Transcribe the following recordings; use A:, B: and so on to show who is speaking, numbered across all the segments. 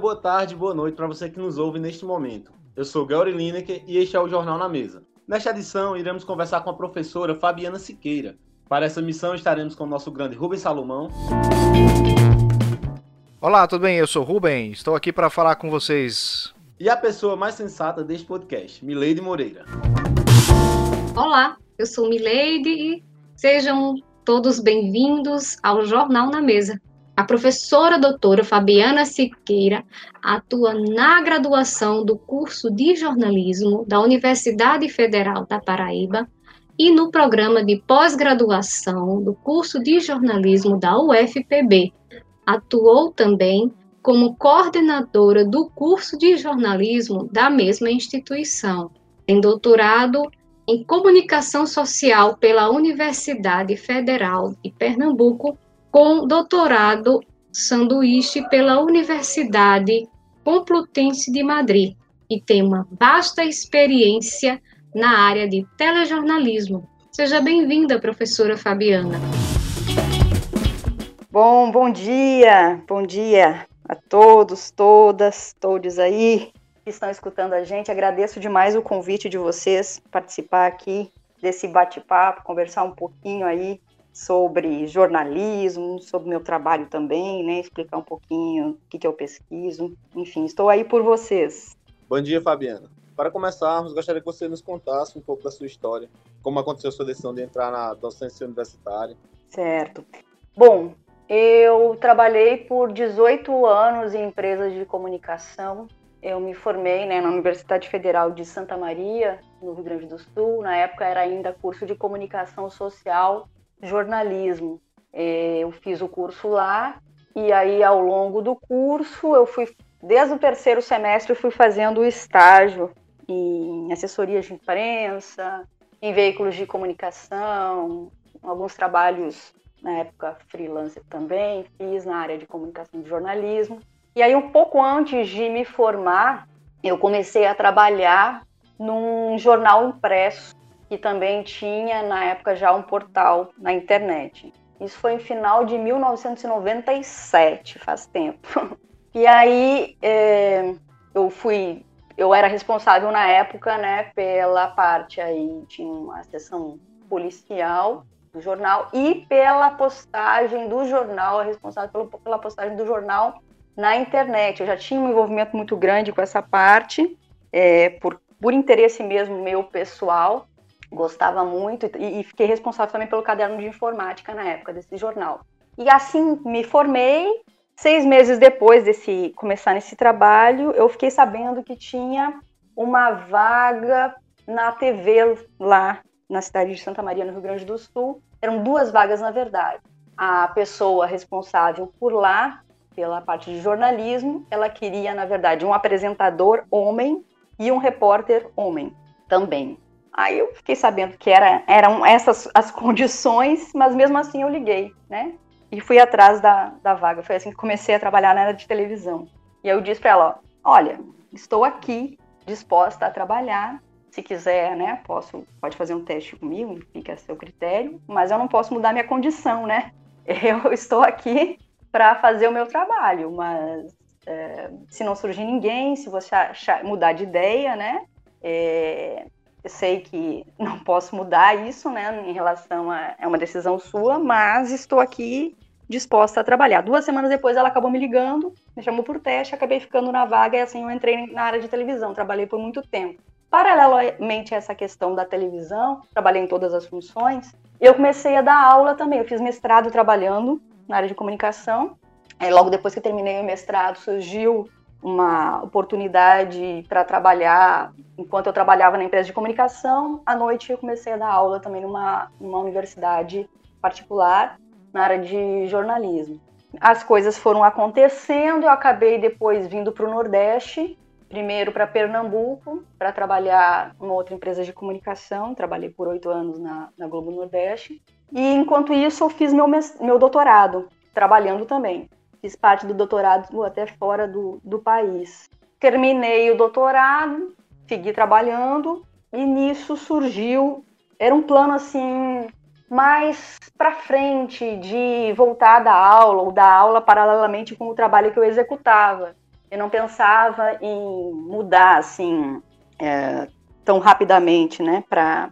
A: boa tarde, boa noite para você que nos ouve neste momento. Eu sou Gauri Lineker e este é o Jornal na Mesa. Nesta edição, iremos conversar com a professora Fabiana Siqueira. Para essa missão, estaremos com o nosso grande Rubens Salomão.
B: Olá, tudo bem? Eu sou Rubem, estou aqui para falar com vocês.
A: E a pessoa mais sensata deste podcast, Mileide Moreira.
C: Olá, eu sou Mileide e sejam todos bem-vindos ao Jornal na Mesa. A professora doutora Fabiana Siqueira atua na graduação do curso de jornalismo da Universidade Federal da Paraíba e no programa de pós-graduação do curso de jornalismo da UFPB. Atuou também como coordenadora do curso de jornalismo da mesma instituição. Tem doutorado em comunicação social pela Universidade Federal de Pernambuco com doutorado sanduíche pela Universidade Complutense de Madrid e tem uma vasta experiência na área de telejornalismo. Seja bem-vinda, professora Fabiana.
D: Bom, bom dia, bom dia a todos, todas, todos aí que estão escutando a gente. Agradeço demais o convite de vocês participar aqui desse bate-papo, conversar um pouquinho aí sobre jornalismo, sobre meu trabalho também, né? Explicar um pouquinho o que, que eu pesquiso. Enfim, estou aí por vocês.
A: Bom dia, Fabiana. Para começarmos, gostaria que você nos contasse um pouco da sua história, como aconteceu a sua decisão de entrar na docência universitária.
D: Certo. Bom, eu trabalhei por 18 anos em empresas de comunicação. Eu me formei né, na Universidade Federal de Santa Maria, no Rio Grande do Sul. Na época era ainda curso de comunicação social jornalismo. É, eu fiz o curso lá e aí ao longo do curso eu fui desde o terceiro semestre eu fui fazendo estágio em assessoria de imprensa, em veículos de comunicação, alguns trabalhos na época freelancer também, fiz na área de comunicação de jornalismo. E aí um pouco antes de me formar, eu comecei a trabalhar num jornal impresso que também tinha na época já um portal na internet. Isso foi em final de 1997, faz tempo. E aí é, eu fui, eu era responsável na época, né, pela parte aí tinha uma seção policial do jornal e pela postagem do jornal, responsável pela, pela postagem do jornal na internet. Eu já tinha um envolvimento muito grande com essa parte, é, por, por interesse mesmo meu pessoal gostava muito e, e fiquei responsável também pelo caderno de informática na época desse jornal. E assim me formei. Seis meses depois desse começar nesse trabalho, eu fiquei sabendo que tinha uma vaga na TV lá na cidade de Santa Maria, no Rio Grande do Sul. Eram duas vagas, na verdade. A pessoa responsável por lá, pela parte de jornalismo, ela queria, na verdade, um apresentador homem e um repórter homem também. Aí eu fiquei sabendo que era, eram essas as condições, mas mesmo assim eu liguei, né? E fui atrás da, da vaga. Foi assim que comecei a trabalhar na área de televisão. E eu disse para ela: olha, estou aqui disposta a trabalhar. Se quiser, né, posso, pode fazer um teste comigo, fica a seu critério, mas eu não posso mudar minha condição, né? Eu estou aqui para fazer o meu trabalho, mas é, se não surgir ninguém, se você achar, mudar de ideia, né, é, eu sei que não posso mudar isso, né, em relação a é uma decisão sua, mas estou aqui disposta a trabalhar. Duas semanas depois ela acabou me ligando, me chamou por teste, acabei ficando na vaga e assim eu entrei na área de televisão, trabalhei por muito tempo. Paralelamente a essa questão da televisão, trabalhei em todas as funções, eu comecei a dar aula também. Eu fiz mestrado trabalhando na área de comunicação. É, logo depois que terminei o mestrado, surgiu uma oportunidade para trabalhar enquanto eu trabalhava na empresa de comunicação. À noite eu comecei a dar aula também numa, numa universidade particular na área de jornalismo. As coisas foram acontecendo, eu acabei depois vindo para o Nordeste, primeiro para Pernambuco, para trabalhar numa outra empresa de comunicação. Trabalhei por oito anos na, na Globo Nordeste. E enquanto isso, eu fiz meu, meu doutorado, trabalhando também fiz parte do doutorado até fora do, do país. Terminei o doutorado, segui trabalhando e nisso surgiu, era um plano assim mais para frente de voltar da aula ou dar aula paralelamente com o trabalho que eu executava. eu não pensava em mudar assim é, tão rapidamente, né, para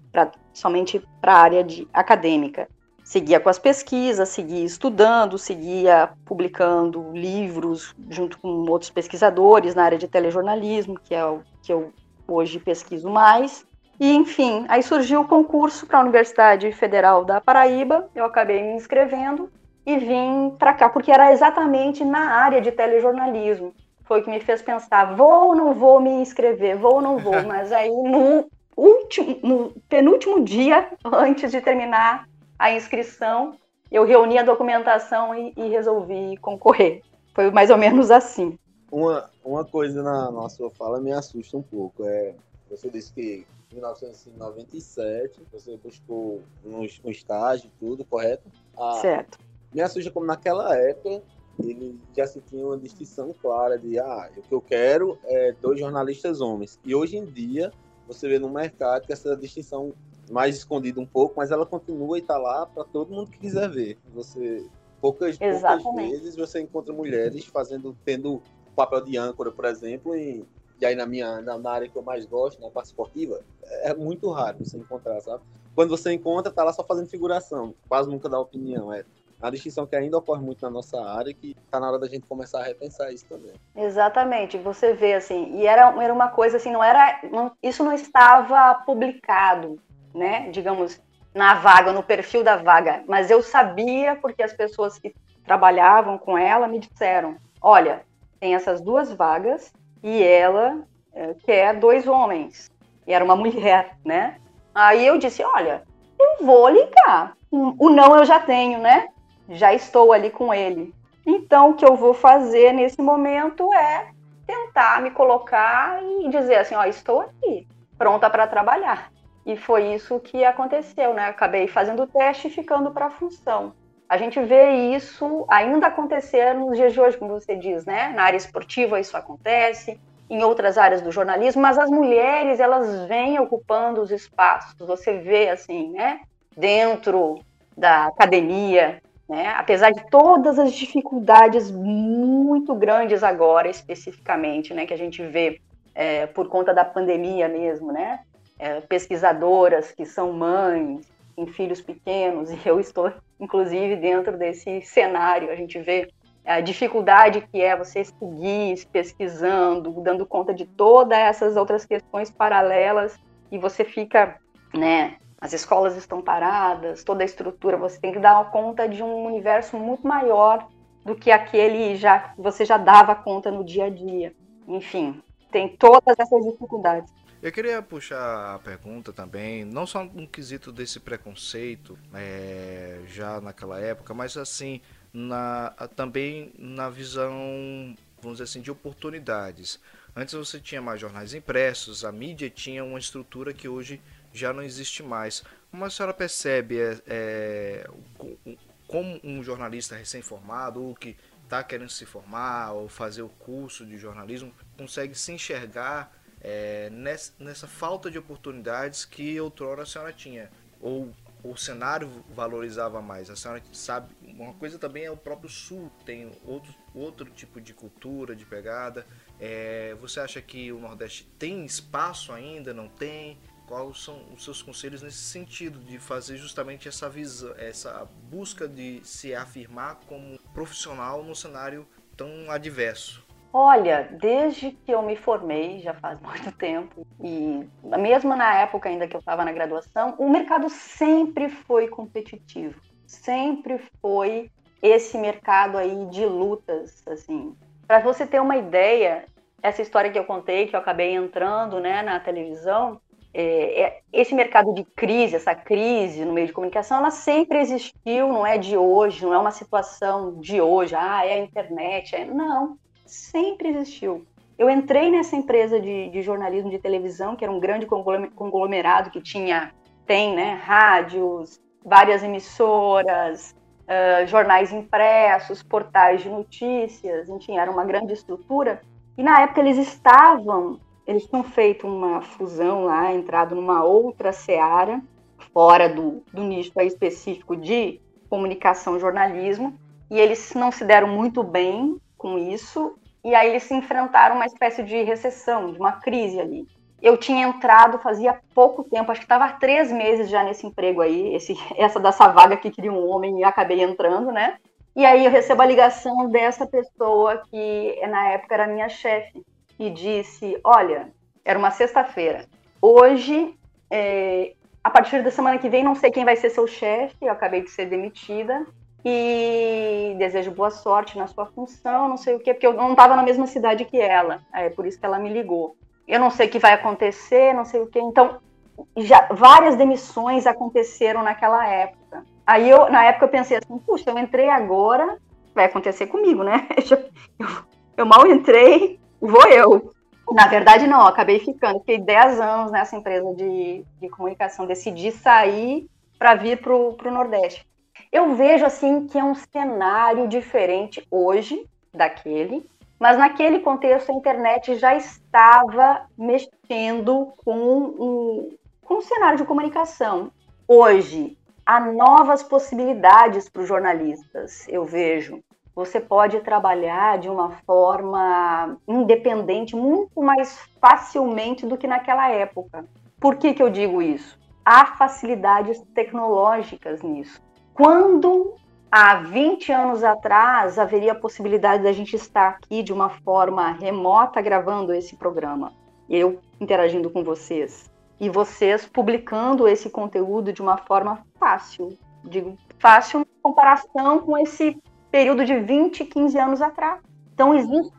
D: somente para a área de acadêmica. Seguia com as pesquisas, seguia estudando, seguia publicando livros junto com outros pesquisadores na área de telejornalismo, que é o que eu hoje pesquiso mais. E, enfim, aí surgiu o concurso para a Universidade Federal da Paraíba, eu acabei me inscrevendo e vim para cá, porque era exatamente na área de telejornalismo. Foi o que me fez pensar, vou ou não vou me inscrever, vou ou não vou. Mas aí, no, último, no penúltimo dia, antes de terminar a inscrição, eu reuni a documentação e, e resolvi concorrer. Foi mais ou menos assim.
E: Uma, uma coisa na, na sua fala me assusta um pouco. É, você disse que 1997, você buscou um, um estágio tudo, correto?
D: Ah, certo.
E: Me assusta como naquela época ele já se tinha uma distinção clara de ah, o que eu quero é dois jornalistas homens. E hoje em dia você vê no mercado que essa distinção mais escondida um pouco, mas ela continua e está lá para todo mundo que quiser ver. Você poucas, poucas vezes você encontra mulheres fazendo tendo o papel de âncora, por exemplo, e e aí na minha na, na, área que eu mais gosto, na parte esportiva, é muito raro você encontrar, sabe? Quando você encontra, tá lá só fazendo figuração, quase nunca dá opinião, é a distinção que ainda ocorre muito na nossa área que tá na hora da gente começar a repensar isso também.
D: Exatamente, você vê assim, e era, era uma coisa assim, não era, não, isso não estava publicado, né, digamos, na vaga, no perfil da vaga, mas eu sabia porque as pessoas que trabalhavam com ela me disseram, olha, tem essas duas vagas, e ela é, quer dois homens. E era uma mulher, né? Aí eu disse: olha, eu vou ligar. O não eu já tenho, né? Já estou ali com ele. Então, o que eu vou fazer nesse momento é tentar me colocar e dizer assim: ó, estou aqui, pronta para trabalhar. E foi isso que aconteceu, né? Acabei fazendo o teste e ficando para a função. A gente vê isso ainda acontecer nos dias de hoje, como você diz, né? Na área esportiva isso acontece, em outras áreas do jornalismo, mas as mulheres elas vêm ocupando os espaços. Você vê assim, né? Dentro da academia, né? Apesar de todas as dificuldades muito grandes agora, especificamente, né? Que a gente vê é, por conta da pandemia mesmo, né? É, pesquisadoras que são mães, em filhos pequenos, e eu estou, inclusive, dentro desse cenário. A gente vê a dificuldade que é você seguir pesquisando, dando conta de todas essas outras questões paralelas, e você fica, né? As escolas estão paradas, toda a estrutura, você tem que dar conta de um universo muito maior do que aquele já você já dava conta no dia a dia. Enfim, tem todas essas dificuldades.
B: Eu queria puxar a pergunta também, não só no quesito desse preconceito é, já naquela época, mas assim, na, também na visão, vamos dizer assim, de oportunidades. Antes você tinha mais jornais impressos, a mídia tinha uma estrutura que hoje já não existe mais. Como a senhora percebe é, é, como um jornalista recém-formado ou que está querendo se formar ou fazer o curso de jornalismo consegue se enxergar é, nessa, nessa, falta de oportunidades que outrora a senhora tinha, ou o cenário valorizava mais. A senhora sabe, uma coisa também é o próprio Sul, tem outro, outro tipo de cultura, de pegada. É, você acha que o Nordeste tem espaço ainda, não tem? Quais são os seus conselhos nesse sentido de fazer justamente essa visão, essa busca de se afirmar como profissional num cenário tão adverso?
D: Olha, desde que eu me formei, já faz muito tempo, e mesmo na época ainda que eu estava na graduação, o mercado sempre foi competitivo, sempre foi esse mercado aí de lutas, assim. Para você ter uma ideia, essa história que eu contei, que eu acabei entrando, né, na televisão, é, é, esse mercado de crise, essa crise no meio de comunicação, ela sempre existiu, não é de hoje, não é uma situação de hoje, ah, é a internet, é... não sempre existiu. Eu entrei nessa empresa de, de jornalismo de televisão, que era um grande conglomerado que tinha, tem, né, rádios, várias emissoras, uh, jornais impressos, portais de notícias, enfim, era uma grande estrutura. E na época eles estavam, eles tinham feito uma fusão lá, entrado numa outra seara, fora do, do nicho específico de comunicação jornalismo, e eles não se deram muito bem com isso e aí eles se enfrentaram uma espécie de recessão, de uma crise ali. Eu tinha entrado fazia pouco tempo, acho que estava três meses já nesse emprego aí, esse, essa dessa vaga que queria um homem e acabei entrando, né? E aí eu recebo a ligação dessa pessoa que na época era minha chefe e disse: Olha, era uma sexta-feira. Hoje, é, a partir da semana que vem, não sei quem vai ser seu chefe, eu acabei de ser demitida e desejo boa sorte na sua função, não sei o quê, porque eu não estava na mesma cidade que ela, é por isso que ela me ligou. Eu não sei o que vai acontecer, não sei o quê. Então, já várias demissões aconteceram naquela época. Aí eu, na época, eu pensei assim, puxa, eu entrei agora, vai acontecer comigo, né? Eu, eu mal entrei, vou eu. Na verdade, não, acabei ficando. Fiquei 10 anos nessa empresa de, de comunicação. Decidi sair para vir para o Nordeste. Eu vejo assim que é um cenário diferente hoje daquele, mas naquele contexto a internet já estava mexendo com um, com um cenário de comunicação. Hoje há novas possibilidades para os jornalistas, eu vejo. Você pode trabalhar de uma forma independente muito mais facilmente do que naquela época. Por que, que eu digo isso? Há facilidades tecnológicas nisso. Quando há 20 anos atrás haveria a possibilidade da gente estar aqui de uma forma remota gravando esse programa, eu interagindo com vocês e vocês publicando esse conteúdo de uma forma fácil. Digo fácil em comparação com esse período de 20, 15 anos atrás. Então existe,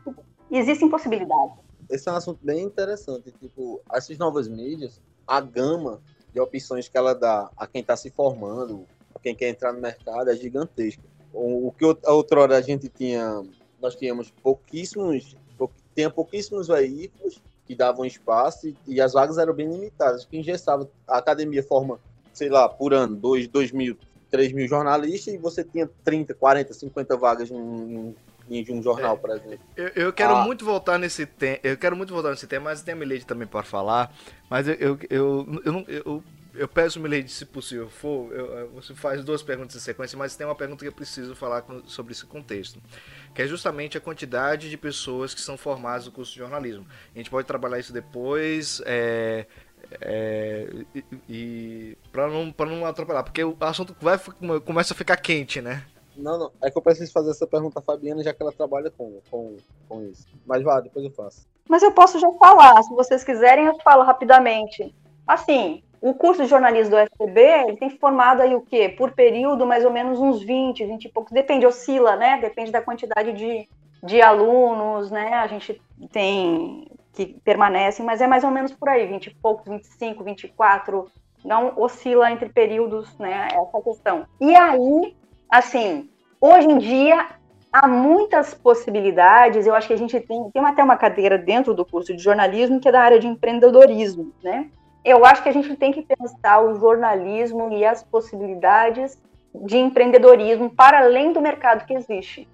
D: existem possibilidades.
E: Esse é um assunto bem interessante. Tipo, essas novas mídias, a gama de opções que ela dá a quem está se formando, quem quer entrar no mercado é gigantesco. O, que outrora a gente tinha, nós tínhamos pouquíssimos, pou, tinha pouquíssimos veículos que davam espaço e, e, as vagas eram bem limitadas. Que engessava, a academia forma, sei lá, por ano, 2 dois, mil, 3 mil jornalistas e você tinha 30, 40, 50 vagas em, em um jornal, é, por exemplo.
B: Eu, eu quero ah. muito voltar nesse tema. Eu quero muito voltar nesse tema, mas tem a Milady também para falar. Mas eu, eu, eu, eu, eu, eu peço, Milady, se possível for, eu, você faz duas perguntas em sequência, mas tem uma pergunta que eu preciso falar com, sobre esse contexto, que é justamente a quantidade de pessoas que são formadas no curso de jornalismo. A gente pode trabalhar isso depois, é, é, e, e para não, não atropelar, porque o assunto vai, começa a ficar quente, né?
E: Não, não, é que eu preciso fazer essa pergunta à Fabiana, já que ela trabalha com, com, com isso. Mas vá, depois eu faço.
D: Mas eu posso já falar, se vocês quiserem, eu falo rapidamente. Assim, o curso de jornalismo do FPB, ele tem formado aí o quê? Por período, mais ou menos uns 20, 20 e poucos, depende, oscila, né? Depende da quantidade de, de alunos, né? A gente tem que permanecem, mas é mais ou menos por aí, 20 e poucos, 25, 24, não oscila entre períodos, né? Essa questão. E aí, assim, hoje em dia há muitas possibilidades. Eu acho que a gente tem, tem até uma cadeira dentro do curso de jornalismo que é da área de empreendedorismo, né? Eu acho que a gente tem que pensar o jornalismo e as possibilidades de empreendedorismo para além do mercado que existe.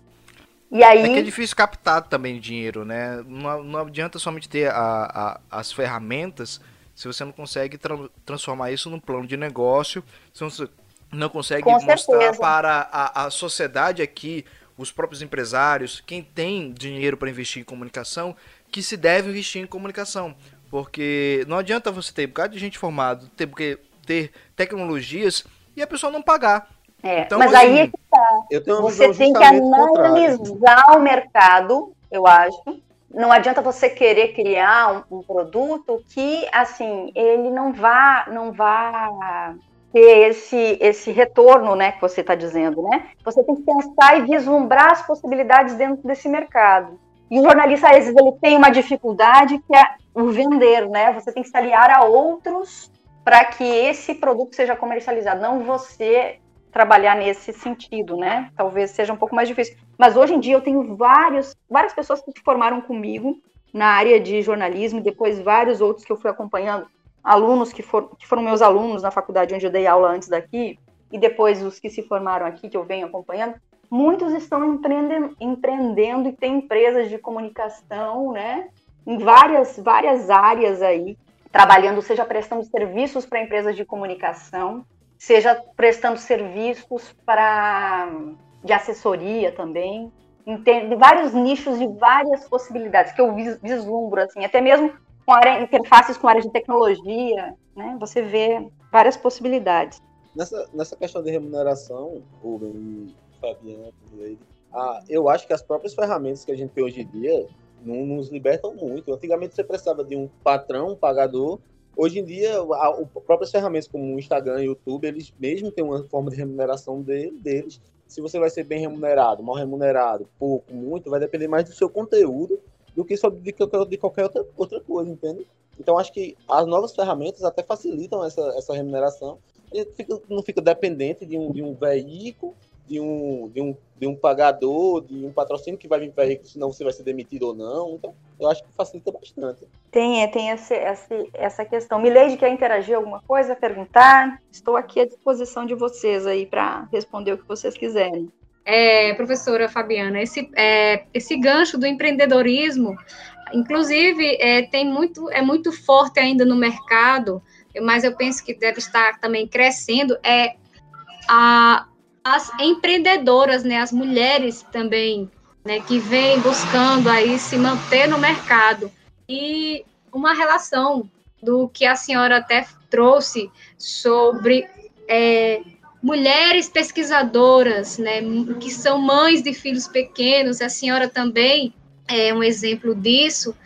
B: E aí... É que é difícil captar também dinheiro, né? Não, não adianta somente ter a, a, as ferramentas se você não consegue tra transformar isso num plano de negócio, se você não consegue Com mostrar certeza. para a, a sociedade aqui, os próprios empresários, quem tem dinheiro para investir em comunicação, que se deve investir em comunicação. Porque não adianta você ter um bocado de gente formada, ter, porque, ter tecnologias e a pessoa não pagar.
D: É, então, mas assim, aí é que tá. Você tem que analisar o mercado, eu acho. Não adianta você querer criar um, um, produto que, assim, ele não vá, não vá ter esse, esse retorno, né, que você está dizendo, né? Você tem que pensar e vislumbrar as possibilidades dentro desse mercado. E o jornalista, às vezes, ele tem uma dificuldade que é o vender, né? Você tem que se aliar a outros para que esse produto seja comercializado, não você trabalhar nesse sentido, né? Talvez seja um pouco mais difícil. Mas hoje em dia eu tenho vários, várias pessoas que se formaram comigo na área de jornalismo, e depois vários outros que eu fui acompanhando, alunos que, for, que foram meus alunos na faculdade onde eu dei aula antes daqui, e depois os que se formaram aqui, que eu venho acompanhando, muitos estão empreendendo, empreendendo e têm empresas de comunicação, né? Em várias, várias áreas aí, trabalhando, seja prestando serviços para empresas de comunicação, seja prestando serviços para de assessoria também. de vários nichos e várias possibilidades que eu vislumbro, assim, até mesmo com área, interfaces com áreas de tecnologia, né? Você vê várias possibilidades.
E: Nessa, nessa questão de remuneração, Rubem Fabiana, ah, eu acho que as próprias ferramentas que a gente tem hoje em dia não nos libertam muito. Antigamente você precisava de um patrão, um pagador. Hoje em dia, as próprias ferramentas como o Instagram e o YouTube, eles mesmo têm uma forma de remuneração deles. Se você vai ser bem remunerado, mal remunerado, pouco, muito, vai depender mais do seu conteúdo do que só de qualquer, de qualquer outra, outra coisa, entende? Então, acho que as novas ferramentas até facilitam essa, essa remuneração. E fica, não fica dependente de um, de um veículo de um, de um, de um pagador, de um patrocínio que vai vir para ele, senão você vai ser demitido ou não. Então, eu acho que facilita bastante.
D: Tem, é, tem esse, esse, essa questão. Mileide quer interagir alguma coisa, perguntar? Estou aqui à disposição de vocês aí para responder o que vocês quiserem.
C: É, professora Fabiana, esse, é, esse gancho do empreendedorismo, inclusive, é, tem muito, é muito forte ainda no mercado, mas eu penso que deve estar também crescendo, é a, as empreendedoras, né, as mulheres também, né, que vêm buscando aí se manter no mercado. E uma relação do que a senhora até trouxe sobre é, mulheres pesquisadoras, né, que são mães de filhos pequenos, a senhora também é um exemplo disso,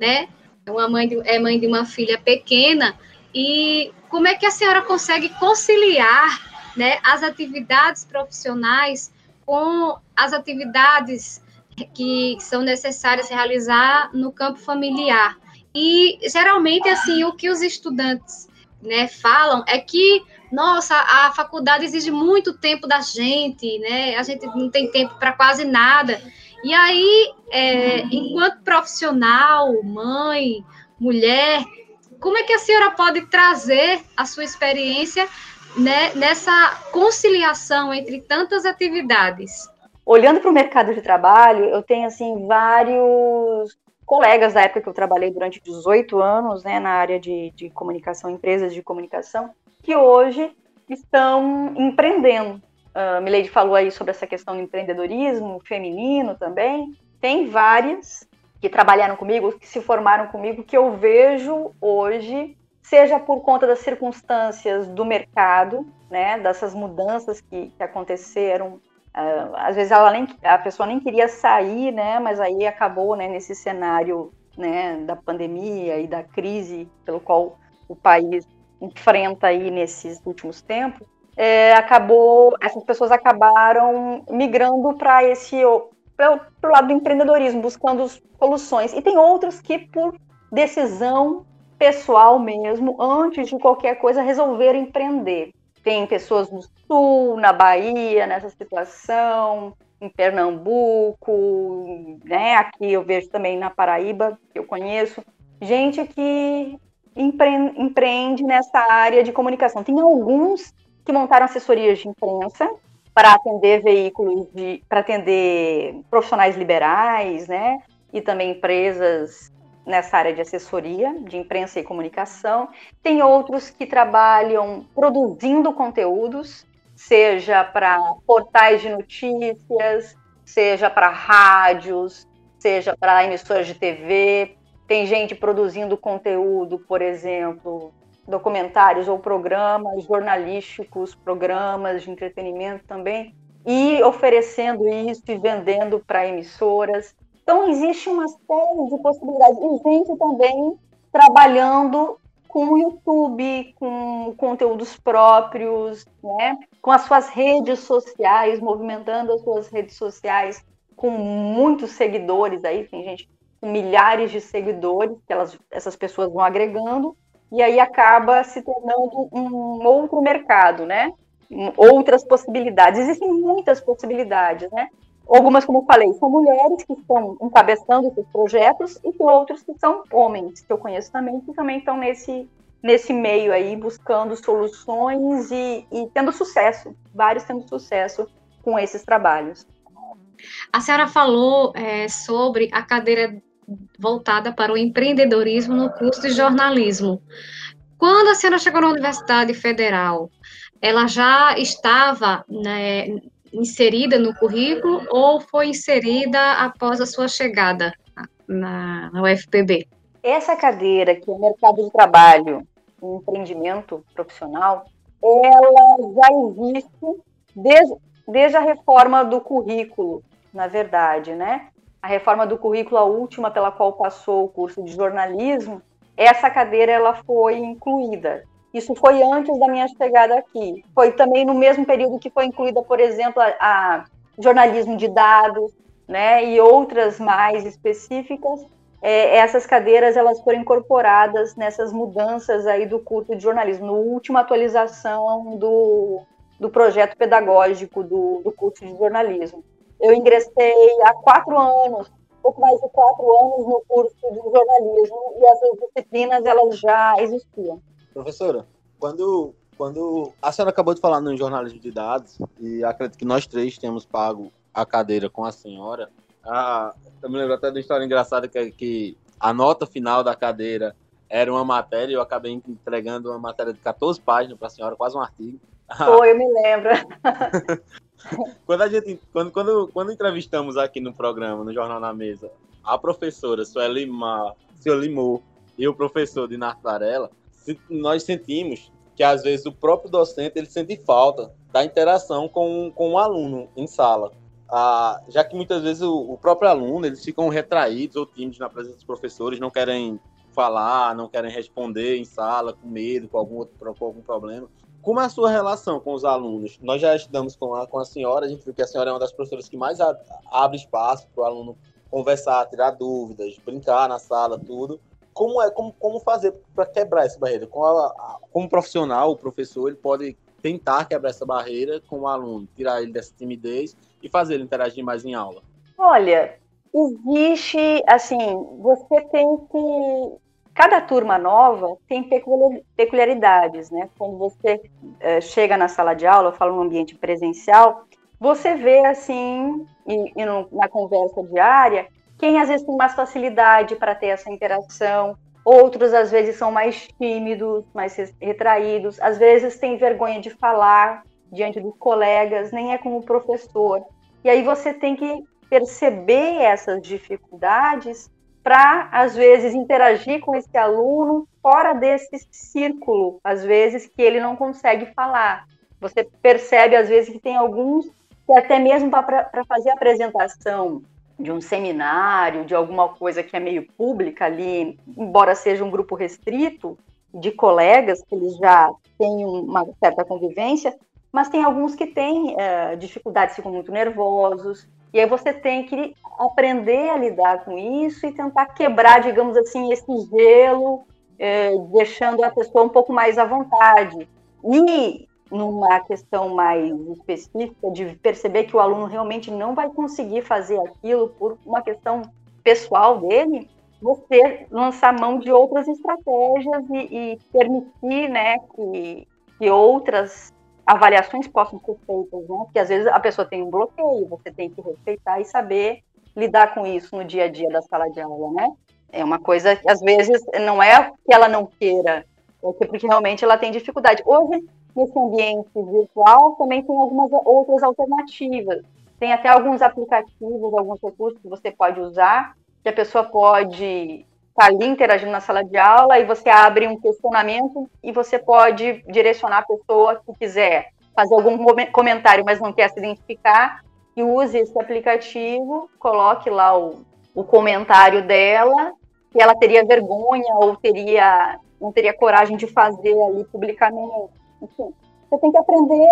C: né? Uma mãe de, é mãe de uma filha pequena e como é que a senhora consegue conciliar né, as atividades profissionais com as atividades que são necessárias realizar no campo familiar. E geralmente assim, o que os estudantes, né, falam é que nossa, a faculdade exige muito tempo da gente, né? A gente não tem tempo para quase nada. E aí, é, enquanto profissional, mãe, mulher, como é que a senhora pode trazer a sua experiência né, nessa conciliação entre tantas atividades?
D: Olhando para o mercado de trabalho, eu tenho assim vários colegas da época que eu trabalhei durante 18 anos, né, na área de, de comunicação, empresas de comunicação, que hoje estão empreendendo. Uh, Milady falou aí sobre essa questão do empreendedorismo feminino também. Tem várias que trabalharam comigo, que se formaram comigo, que eu vejo hoje seja por conta das circunstâncias do mercado, né, dessas mudanças que, que aconteceram. Uh, às vezes ela nem, a pessoa nem queria sair, né, mas aí acabou, né, nesse cenário, né, da pandemia e da crise pelo qual o país enfrenta aí nesses últimos tempos, é, acabou, essas pessoas acabaram migrando para esse para o lado do empreendedorismo, buscando soluções. E tem outros que por decisão pessoal mesmo, antes de qualquer coisa, resolver empreender. Tem pessoas no Sul, na Bahia, nessa situação, em Pernambuco, né? Aqui eu vejo também na Paraíba, que eu conheço, gente que empreende nessa área de comunicação. Tem alguns que montaram assessorias de imprensa para atender veículos para atender profissionais liberais, né? E também empresas nessa área de assessoria, de imprensa e comunicação. Tem outros que trabalham produzindo conteúdos, seja para portais de notícias, seja para rádios, seja para emissoras de TV. Tem gente produzindo conteúdo, por exemplo, documentários ou programas jornalísticos, programas de entretenimento também, e oferecendo isso e vendendo para emissoras. Então, existe uma série de possibilidades. E gente também trabalhando com o YouTube, com conteúdos próprios, né? com as suas redes sociais, movimentando as suas redes sociais com muitos seguidores aí, tem gente com milhares de seguidores que elas, essas pessoas vão agregando, e aí acaba se tornando um outro mercado, né? Outras possibilidades. Existem muitas possibilidades, né? Algumas, como falei, são mulheres que estão encabeçando esses projetos e tem outros que são homens, que eu conheço também, que também estão nesse, nesse meio aí, buscando soluções e, e tendo sucesso, vários tendo sucesso com esses trabalhos.
C: A senhora falou é, sobre a cadeira voltada para o empreendedorismo no curso de jornalismo. Quando a senhora chegou na Universidade Federal, ela já estava né, inserida no currículo ou foi inserida após a sua chegada na, na UFPB?
D: Essa cadeira, que é mercado de trabalho e empreendimento profissional, ela já existe desde, desde a reforma do currículo, na verdade, né? A reforma do currículo, a última pela qual passou o curso de jornalismo, essa cadeira ela foi incluída. Isso foi antes da minha chegada aqui. Foi também no mesmo período que foi incluída, por exemplo, a, a jornalismo de dados, né, e outras mais específicas. É, essas cadeiras elas foram incorporadas nessas mudanças aí do curso de jornalismo, na última atualização do, do projeto pedagógico do, do curso de jornalismo. Eu ingressei há quatro anos, pouco mais de quatro anos no curso de jornalismo e essas disciplinas elas já existiam.
E: Professora, quando, quando a senhora acabou de falar no jornalismo de dados, e acredito que nós três temos pago a cadeira com a senhora, ah, eu me lembro até de uma história engraçada que, que a nota final da cadeira era uma matéria, eu acabei entregando uma matéria de 14 páginas para a senhora, quase um artigo.
D: Foi, eu me lembro.
E: quando, a gente, quando, quando, quando entrevistamos aqui no programa, no Jornal na Mesa, a professora Sueli Mar, Limor e o professor de Varela, nós sentimos que às vezes o próprio docente ele sente falta da interação com, com o aluno em sala. Ah, já que muitas vezes o, o, próprio aluno eles ficam retraídos ou tímidos na presença dos professores, não querem falar, não querem responder em sala, com medo, com algum, outro, com algum problema. Como é a sua relação com os alunos? Nós já estudamos com a, com a senhora, a gente viu que a senhora é uma das professoras que mais a, abre espaço para o aluno conversar, tirar dúvidas, brincar na sala, tudo como é como, como fazer para quebrar essa barreira? Como, a, como profissional, o professor, ele pode tentar quebrar essa barreira com o aluno, tirar ele dessa timidez e fazer ele interagir mais em aula?
D: Olha, existe, assim, você tem que. Cada turma nova tem peculiaridades, né? Quando você é, chega na sala de aula, eu falo no ambiente presencial, você vê, assim, e, e no, na conversa diária, quem às vezes tem mais facilidade para ter essa interação, outros às vezes são mais tímidos, mais retraídos, às vezes têm vergonha de falar diante dos colegas, nem é como professor. E aí você tem que perceber essas dificuldades para, às vezes, interagir com esse aluno fora desse círculo, às vezes, que ele não consegue falar. Você percebe, às vezes, que tem alguns que até mesmo para fazer apresentação de um seminário, de alguma coisa que é meio pública ali, embora seja um grupo restrito de colegas que eles já têm uma certa convivência, mas tem alguns que têm é, dificuldades, ficam muito nervosos, e aí você tem que aprender a lidar com isso e tentar quebrar, digamos assim, esse gelo, é, deixando a pessoa um pouco mais à vontade. E numa questão mais específica de perceber que o aluno realmente não vai conseguir fazer aquilo por uma questão pessoal dele, você lançar mão de outras estratégias e, e permitir né, que, que outras avaliações possam ser feitas, né? Porque às vezes a pessoa tem um bloqueio, você tem que respeitar e saber lidar com isso no dia a dia da sala de aula, né? É uma coisa que às vezes não é que ela não queira, porque realmente ela tem dificuldade. Hoje nesse ambiente virtual também tem algumas outras alternativas. Tem até alguns aplicativos, alguns recursos que você pode usar, que a pessoa pode estar tá ali interagindo na sala de aula e você abre um questionamento e você pode direcionar a pessoa que quiser fazer algum comentário, mas não quer se identificar, e use esse aplicativo, coloque lá o, o comentário dela, que ela teria vergonha ou teria não teria coragem de fazer ali publicamente. Enfim, você tem que aprender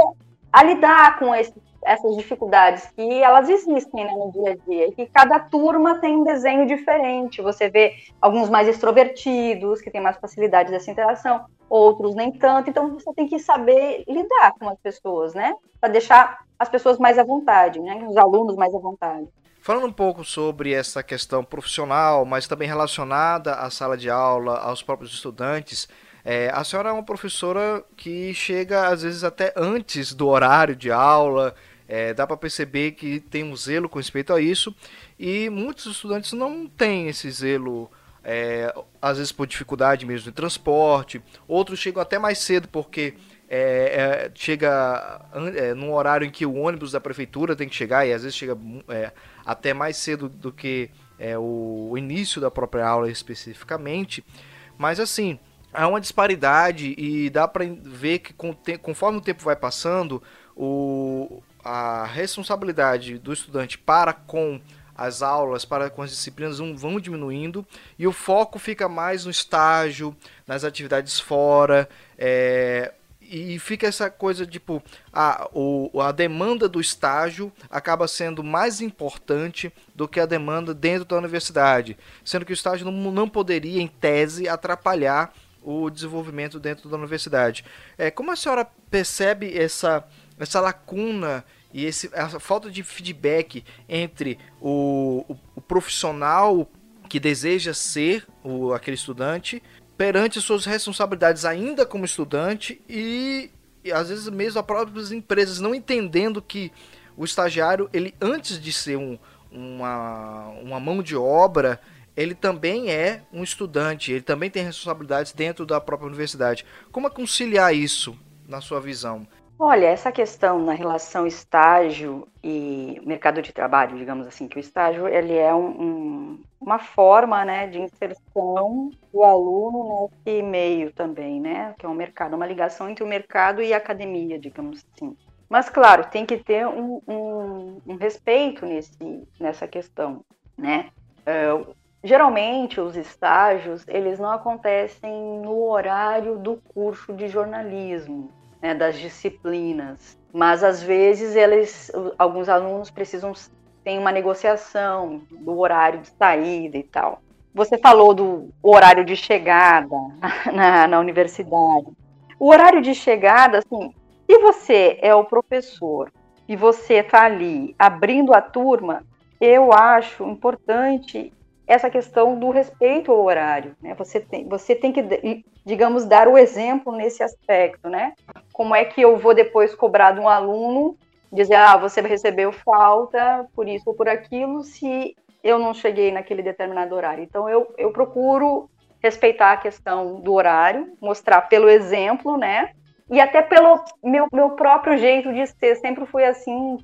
D: a lidar com esse, essas dificuldades que elas existem né, no dia a dia. E que cada turma tem um desenho diferente. Você vê alguns mais extrovertidos, que têm mais facilidade dessa interação, outros nem tanto. Então você tem que saber lidar com as pessoas, né? Para deixar as pessoas mais à vontade, né? Os alunos mais à vontade.
B: Falando um pouco sobre essa questão profissional, mas também relacionada à sala de aula, aos próprios estudantes, é, a senhora é uma professora que chega às vezes até antes do horário de aula, é, dá para perceber que tem um zelo com respeito a isso, e muitos estudantes não têm esse zelo, é, às vezes por dificuldade mesmo de transporte, outros chegam até mais cedo porque é, é, chega é, num horário em que o ônibus da prefeitura tem que chegar, e às vezes chega é, até mais cedo do que é, o, início da própria aula especificamente. Mas assim, há uma disparidade e dá para ver que conforme o tempo vai passando, o, a responsabilidade do estudante para com as aulas, para com as disciplinas vão diminuindo e o foco fica mais no estágio, nas atividades fora, é, e fica essa coisa tipo a, o, a demanda do estágio acaba sendo mais importante do que a demanda dentro da universidade, sendo que o estágio não, não poderia, em tese, atrapalhar o desenvolvimento dentro da universidade. É, como a senhora percebe essa, essa lacuna e esse, essa falta de feedback entre o, o, o profissional que deseja ser o, aquele estudante perante suas responsabilidades ainda como estudante e, e às vezes mesmo as próprias empresas não entendendo que o estagiário, ele antes de ser um, uma, uma mão de obra, ele também é um estudante, ele também tem responsabilidades dentro da própria universidade. Como conciliar isso na sua visão?
D: Olha, essa questão na relação estágio e mercado de trabalho, digamos assim, que o estágio ele é um, um, uma forma né, de inserção do aluno nesse meio também, né? Que é um mercado, uma ligação entre o mercado e a academia, digamos assim. Mas, claro, tem que ter um, um, respeito nesse, nessa questão, né? Uh, geralmente, os estágios, eles não acontecem no horário do curso de jornalismo, né, das disciplinas. Mas às vezes eles, alguns alunos precisam ter uma negociação do horário de saída e tal. Você falou do horário de chegada na, na universidade. O horário de chegada, assim, se você é o professor e você está ali abrindo a turma, eu acho importante essa questão do respeito ao horário, né? Você tem, você tem que, digamos, dar o exemplo nesse aspecto, né? Como é que eu vou depois cobrar de um aluno, dizer, ah, você recebeu falta por isso ou por aquilo, se eu não cheguei naquele determinado horário. Então, eu, eu procuro respeitar a questão do horário, mostrar pelo exemplo, né? E até pelo meu, meu próprio jeito de ser, sempre fui assim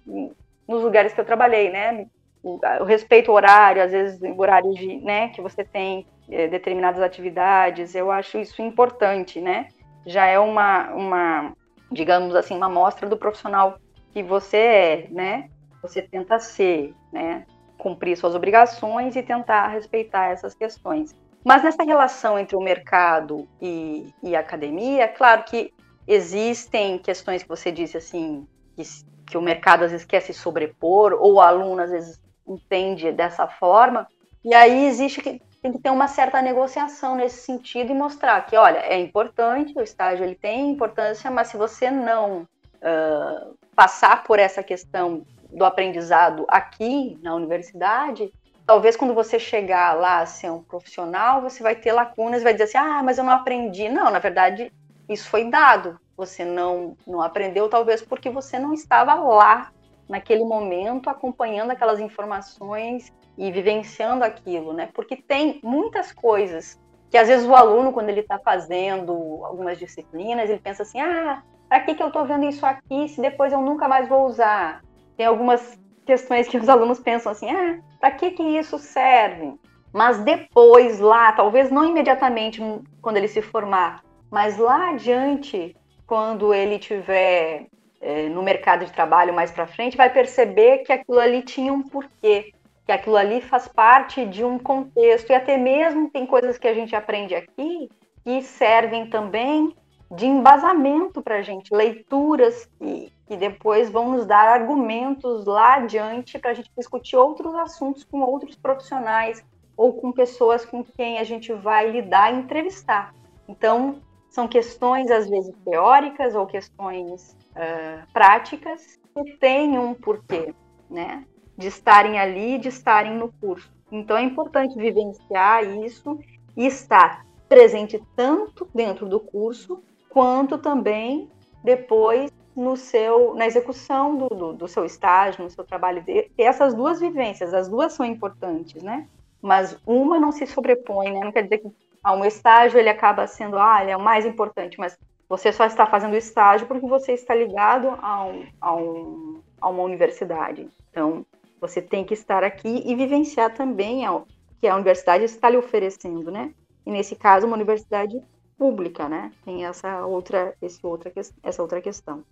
D: nos lugares que eu trabalhei, né? O, respeito ao horário, às vezes horário de, né, que você tem é, determinadas atividades, eu acho isso importante, né? Já é uma, uma, digamos assim, uma mostra do profissional que você é, né? Você tenta ser, né? Cumprir suas obrigações e tentar respeitar essas questões. Mas nessa relação entre o mercado e, e a academia, claro que existem questões que você disse assim, que, que o mercado às vezes quer se sobrepor, ou o aluno às vezes entende dessa forma. E aí existe que tem que ter uma certa negociação nesse sentido e mostrar que, olha, é importante, o estágio ele tem importância, mas se você não uh, passar por essa questão do aprendizado aqui na universidade, talvez quando você chegar lá a ser um profissional, você vai ter lacunas vai dizer assim, ah, mas eu não aprendi. Não, na verdade, isso foi dado. Você não, não aprendeu, talvez porque você não estava lá naquele momento, acompanhando aquelas informações e vivenciando aquilo, né? Porque tem muitas coisas que às vezes o aluno, quando ele está fazendo algumas disciplinas, ele pensa assim: ah, para que, que eu estou vendo isso aqui se depois eu nunca mais vou usar? Tem algumas questões que os alunos pensam assim: ah, para que, que isso serve? Mas depois, lá, talvez não imediatamente quando ele se formar, mas lá adiante, quando ele tiver é, no mercado de trabalho mais para frente, vai perceber que aquilo ali tinha um porquê, que aquilo ali faz parte de um contexto, e até mesmo tem coisas que a gente aprende aqui que servem também de embasamento para a gente, leituras que, que depois vão nos dar argumentos lá adiante para a gente discutir outros assuntos com outros profissionais ou com pessoas com quem a gente vai lidar e entrevistar. Então, são questões às vezes teóricas ou questões uh, práticas que têm um porquê, né? De estarem ali, de estarem no curso. Então é importante vivenciar isso e estar presente tanto dentro do curso quanto também depois no seu na execução do, do, do seu estágio, no seu trabalho. Essas duas vivências, as duas são importantes, né? Mas uma não se sobrepõe, né? Não quer dizer que ah, um estágio ele acaba sendo, ah, ele é o mais importante, mas Você só está fazendo estágio porque você está ligado a, um, a, um, a uma universidade. Então, você tem que estar aqui e vivenciar também o que a universidade está lhe oferecendo, né? E nesse caso, uma universidade pública, né? Tem essa outra, esse outra, essa outra questão.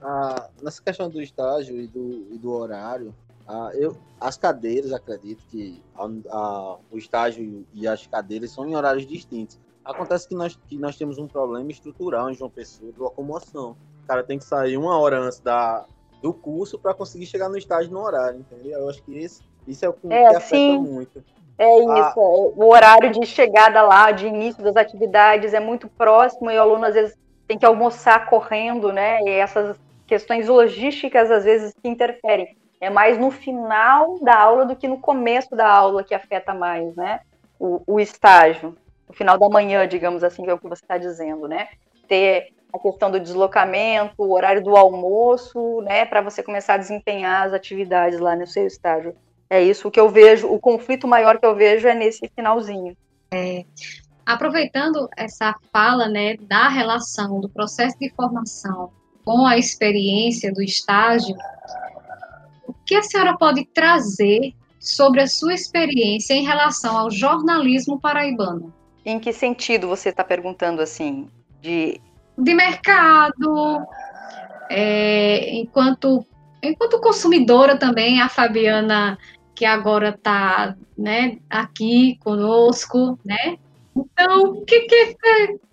E: Ah, nessa questão do estágio e do, e do horário, ah, eu, as cadeiras, acredito que a, a, o estágio e as cadeiras são em horários distintos. Acontece que nós, que nós temos um problema estrutural em João Pessoa de locomoção. O cara tem que sair uma hora antes da, do curso para conseguir chegar no estágio no horário, entendeu? Eu acho que esse, isso é o que,
D: é,
E: que afeta muito.
D: É isso, ah. o horário de chegada lá, de início das atividades é muito próximo e o aluno às vezes tem que almoçar correndo, né? E essas questões logísticas às vezes que interferem. É mais no final da aula do que no começo da aula que afeta mais, né? O, o estágio, no final da manhã, digamos assim, que é o que você está dizendo, né? Ter a questão do deslocamento, o horário do almoço, né, para você começar a desempenhar as atividades lá no seu estágio. É isso que eu vejo, o conflito maior que eu vejo é nesse finalzinho.
C: É, aproveitando essa fala, né, da relação do processo de formação com a experiência do estágio, o que a senhora pode trazer sobre a sua experiência em relação ao jornalismo paraibano?
D: Em que sentido você está perguntando assim? De
C: de mercado, é, enquanto, enquanto consumidora também, a Fabiana, que agora está né, aqui conosco, né? Então, que, que,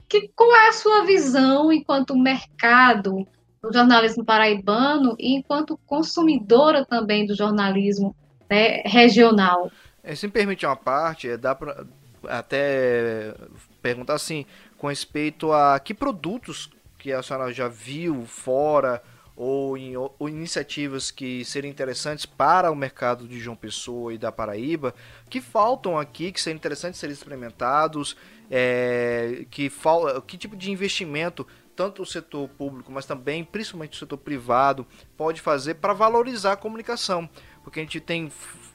C: que, qual é a sua visão enquanto mercado do jornalismo paraibano e enquanto consumidora também do jornalismo né, regional?
B: É, se me permite uma parte, é, dá para até perguntar assim, com respeito a que produtos que a senhora já viu fora ou em ou iniciativas que seriam interessantes para o mercado de João Pessoa e da Paraíba, que faltam aqui, que seriam interessantes serem experimentados, é, que, fal, que tipo de investimento tanto o setor público, mas também, principalmente o setor privado, pode fazer para valorizar a comunicação. Porque a gente tem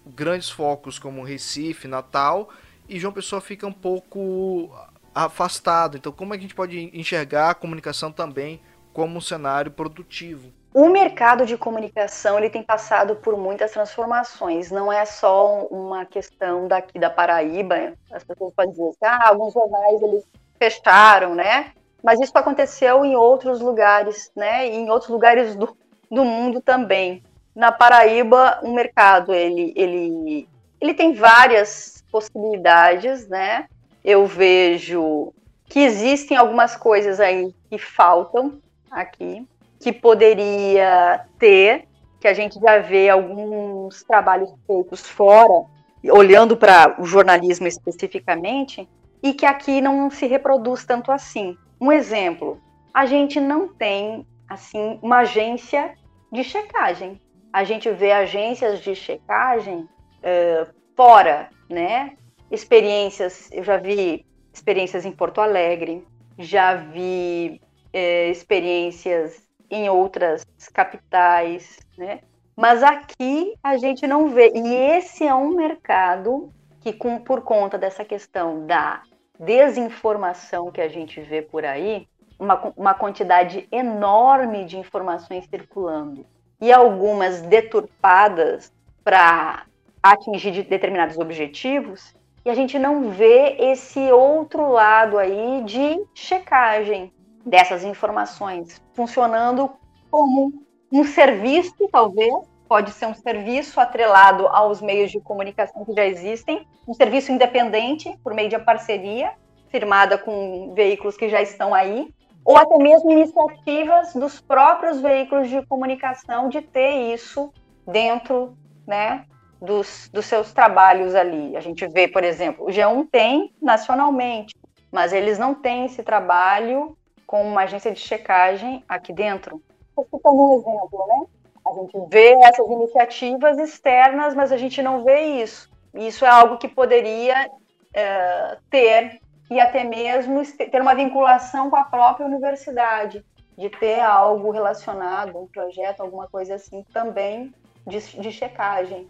B: grandes focos como Recife, Natal, e João Pessoa fica um pouco afastado. Então, como é que a gente pode enxergar a comunicação também como um cenário produtivo?
D: O mercado de comunicação ele tem passado por muitas transformações. Não é só uma questão daqui da Paraíba. As pessoas podem dizer que ah, alguns jornais eles fecharam, né? Mas isso aconteceu em outros lugares, né? E em outros lugares do, do mundo também. Na Paraíba, o mercado ele, ele, ele tem várias possibilidades, né? eu vejo que existem algumas coisas aí que faltam aqui, que poderia ter, que a gente já vê alguns trabalhos feitos fora, olhando para o jornalismo especificamente, e que aqui não se reproduz tanto assim. Um exemplo, a gente não tem assim uma agência de checagem. A gente vê agências de checagem uh, fora, né? experiências, eu já vi experiências em Porto Alegre, já vi é, experiências em outras capitais, né? Mas aqui a gente não vê. E esse é um mercado que, com, por conta dessa questão da desinformação que a gente vê por aí, uma, uma quantidade enorme de informações circulando e algumas deturpadas para atingir determinados objetivos, e a gente não vê esse outro lado aí de checagem dessas informações funcionando como um serviço, talvez, pode ser um serviço atrelado aos meios de comunicação que já existem, um serviço independente por meio de parceria firmada com veículos que já estão aí, ou até mesmo iniciativas dos próprios veículos de comunicação de ter isso dentro né, dos, dos seus trabalhos ali. A gente vê, por exemplo, o G1 tem nacionalmente, mas eles não têm esse trabalho com uma agência de checagem aqui dentro. Estou um exemplo, né? A gente vê essas iniciativas externas, mas a gente não vê isso. Isso é algo que poderia é, ter e até mesmo ter uma vinculação com a própria universidade, de ter algo relacionado, um projeto, alguma coisa assim, também de, de checagem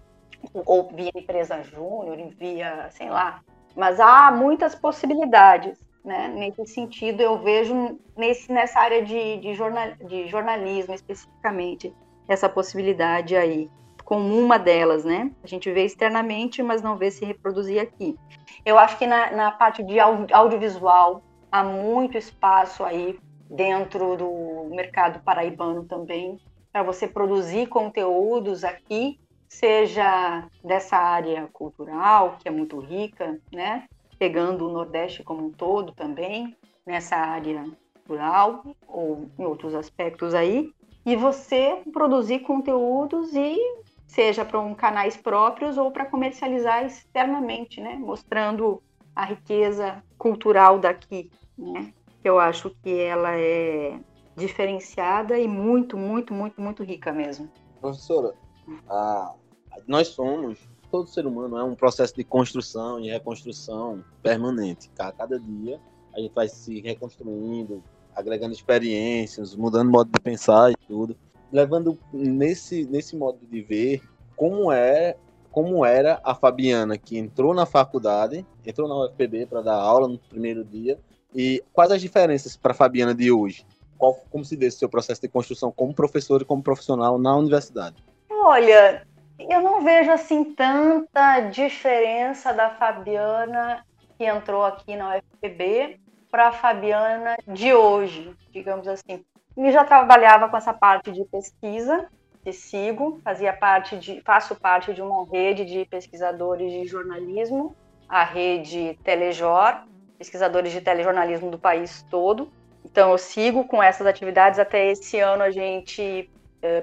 D: ou via empresa júnior, via, sei lá. Mas há muitas possibilidades. né? Nesse sentido, eu vejo nesse, nessa área de, de, jornal, de jornalismo especificamente, essa possibilidade aí, com uma delas, né? A gente vê externamente, mas não vê se reproduzir aqui. Eu acho que na, na parte de audiovisual há muito espaço aí dentro do mercado paraibano também para você produzir conteúdos aqui, seja dessa área cultural, que é muito rica, né? Pegando o Nordeste como um todo também, nessa área rural ou em outros aspectos aí, e você produzir conteúdos e seja para um canais próprios ou para comercializar externamente, né? Mostrando a riqueza cultural daqui, né? Eu acho que ela é diferenciada e muito, muito, muito, muito rica mesmo.
E: Professora, a, nós somos, todo ser humano é um processo de construção e reconstrução permanente. Cada dia a gente vai se reconstruindo, agregando experiências, mudando modo de pensar e tudo, levando nesse, nesse modo de ver como é como era a Fabiana que entrou na faculdade, entrou na UFPB para dar aula no primeiro dia e quais as diferenças para a Fabiana de hoje? Qual, como se deu esse seu processo de construção como professor e como profissional na universidade?
D: Olha, eu não vejo assim tanta diferença da Fabiana que entrou aqui na UFPB para a Fabiana de hoje, digamos assim. Eu já trabalhava com essa parte de pesquisa, que sigo, fazia parte de, faço parte de uma rede de pesquisadores de jornalismo, a rede Telejor, pesquisadores de telejornalismo do país todo. Então eu sigo com essas atividades até esse ano a gente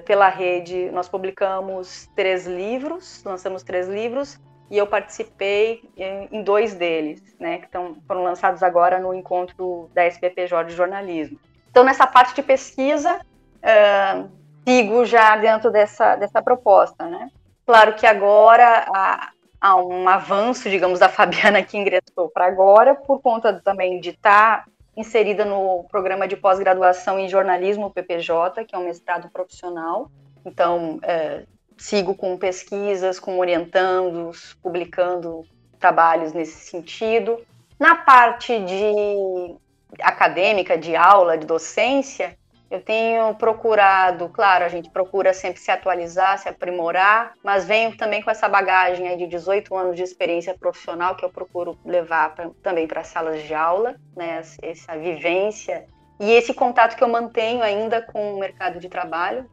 D: pela rede nós publicamos três livros, lançamos três livros e eu participei em, dois deles, né, que estão, foram lançados agora no encontro da SBPJ de jornalismo. Então nessa parte de pesquisa uh, sigo já dentro dessa dessa proposta, né. Claro que agora a, há um avanço, digamos, da Fabiana que ingressou para agora, por conta também de estar tá inserida no programa de pós-graduação em jornalismo PPJ, que é um mestrado profissional. Então, é, sigo com pesquisas, com orientandos, publicando trabalhos nesse sentido. Na parte de acadêmica, de aula, de docência, eu tenho procurado, claro, a gente procura sempre se atualizar, se aprimorar, mas venho também com essa bagagem aí de 18 anos de experiência profissional que eu procuro levar pra, também para salas de aula, né, essa vivência e esse contato que eu mantenho ainda com o mercado de trabalho,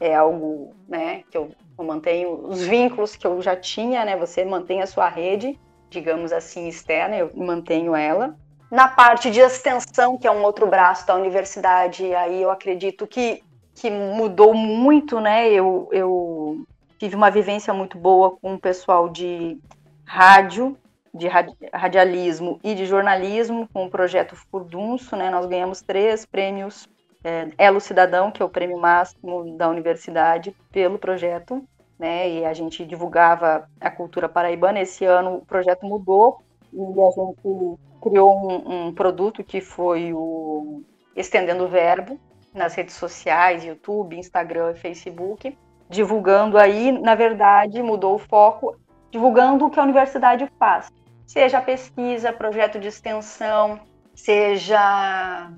D: é algo, né, que eu, eu mantenho os vínculos que eu já tinha, né, você mantém a sua rede, digamos assim, externa, eu mantenho ela, na parte de extensão, que é um outro braço da universidade, aí eu acredito que, que mudou muito, né? Eu, eu tive uma vivência muito boa com o pessoal de rádio, de radialismo e de jornalismo, com o projeto Furdunço, né? Nós ganhamos três prêmios é, Elo Cidadão, que é o prêmio máximo da universidade, pelo projeto, né? E a gente divulgava a cultura paraibana. Esse ano o projeto mudou e a gente criou um, um produto que foi o Estendendo o Verbo nas redes sociais, YouTube, Instagram e Facebook, divulgando aí, na verdade, mudou o foco, divulgando o que a universidade faz. Seja pesquisa, projeto de extensão, seja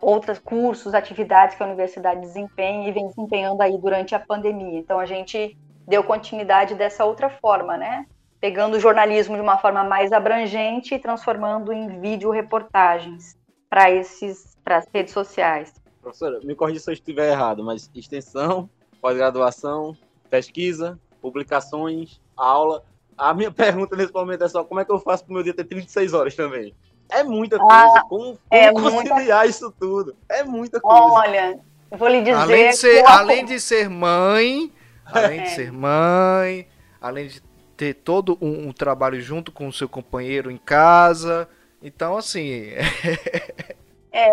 D: outros cursos, atividades que a universidade desempenha e vem desempenhando aí durante a pandemia. Então a gente deu continuidade dessa outra forma, né? Pegando o jornalismo de uma forma mais abrangente e transformando em vídeo reportagens para esses para as redes sociais.
E: Professora, me corrija se eu estiver errado, mas extensão, pós-graduação, pesquisa, publicações, aula. A minha pergunta nesse momento é só como é que eu faço para o meu dia ter 36 horas também? É muita coisa. Ah, como, como é conciliar muita... isso tudo? É muita coisa.
D: Olha, eu vou lhe dizer.
B: Além de ser, além de ser mãe, além é. de ser mãe, além de ter todo um, um trabalho junto com o seu companheiro em casa. Então, assim.
D: é,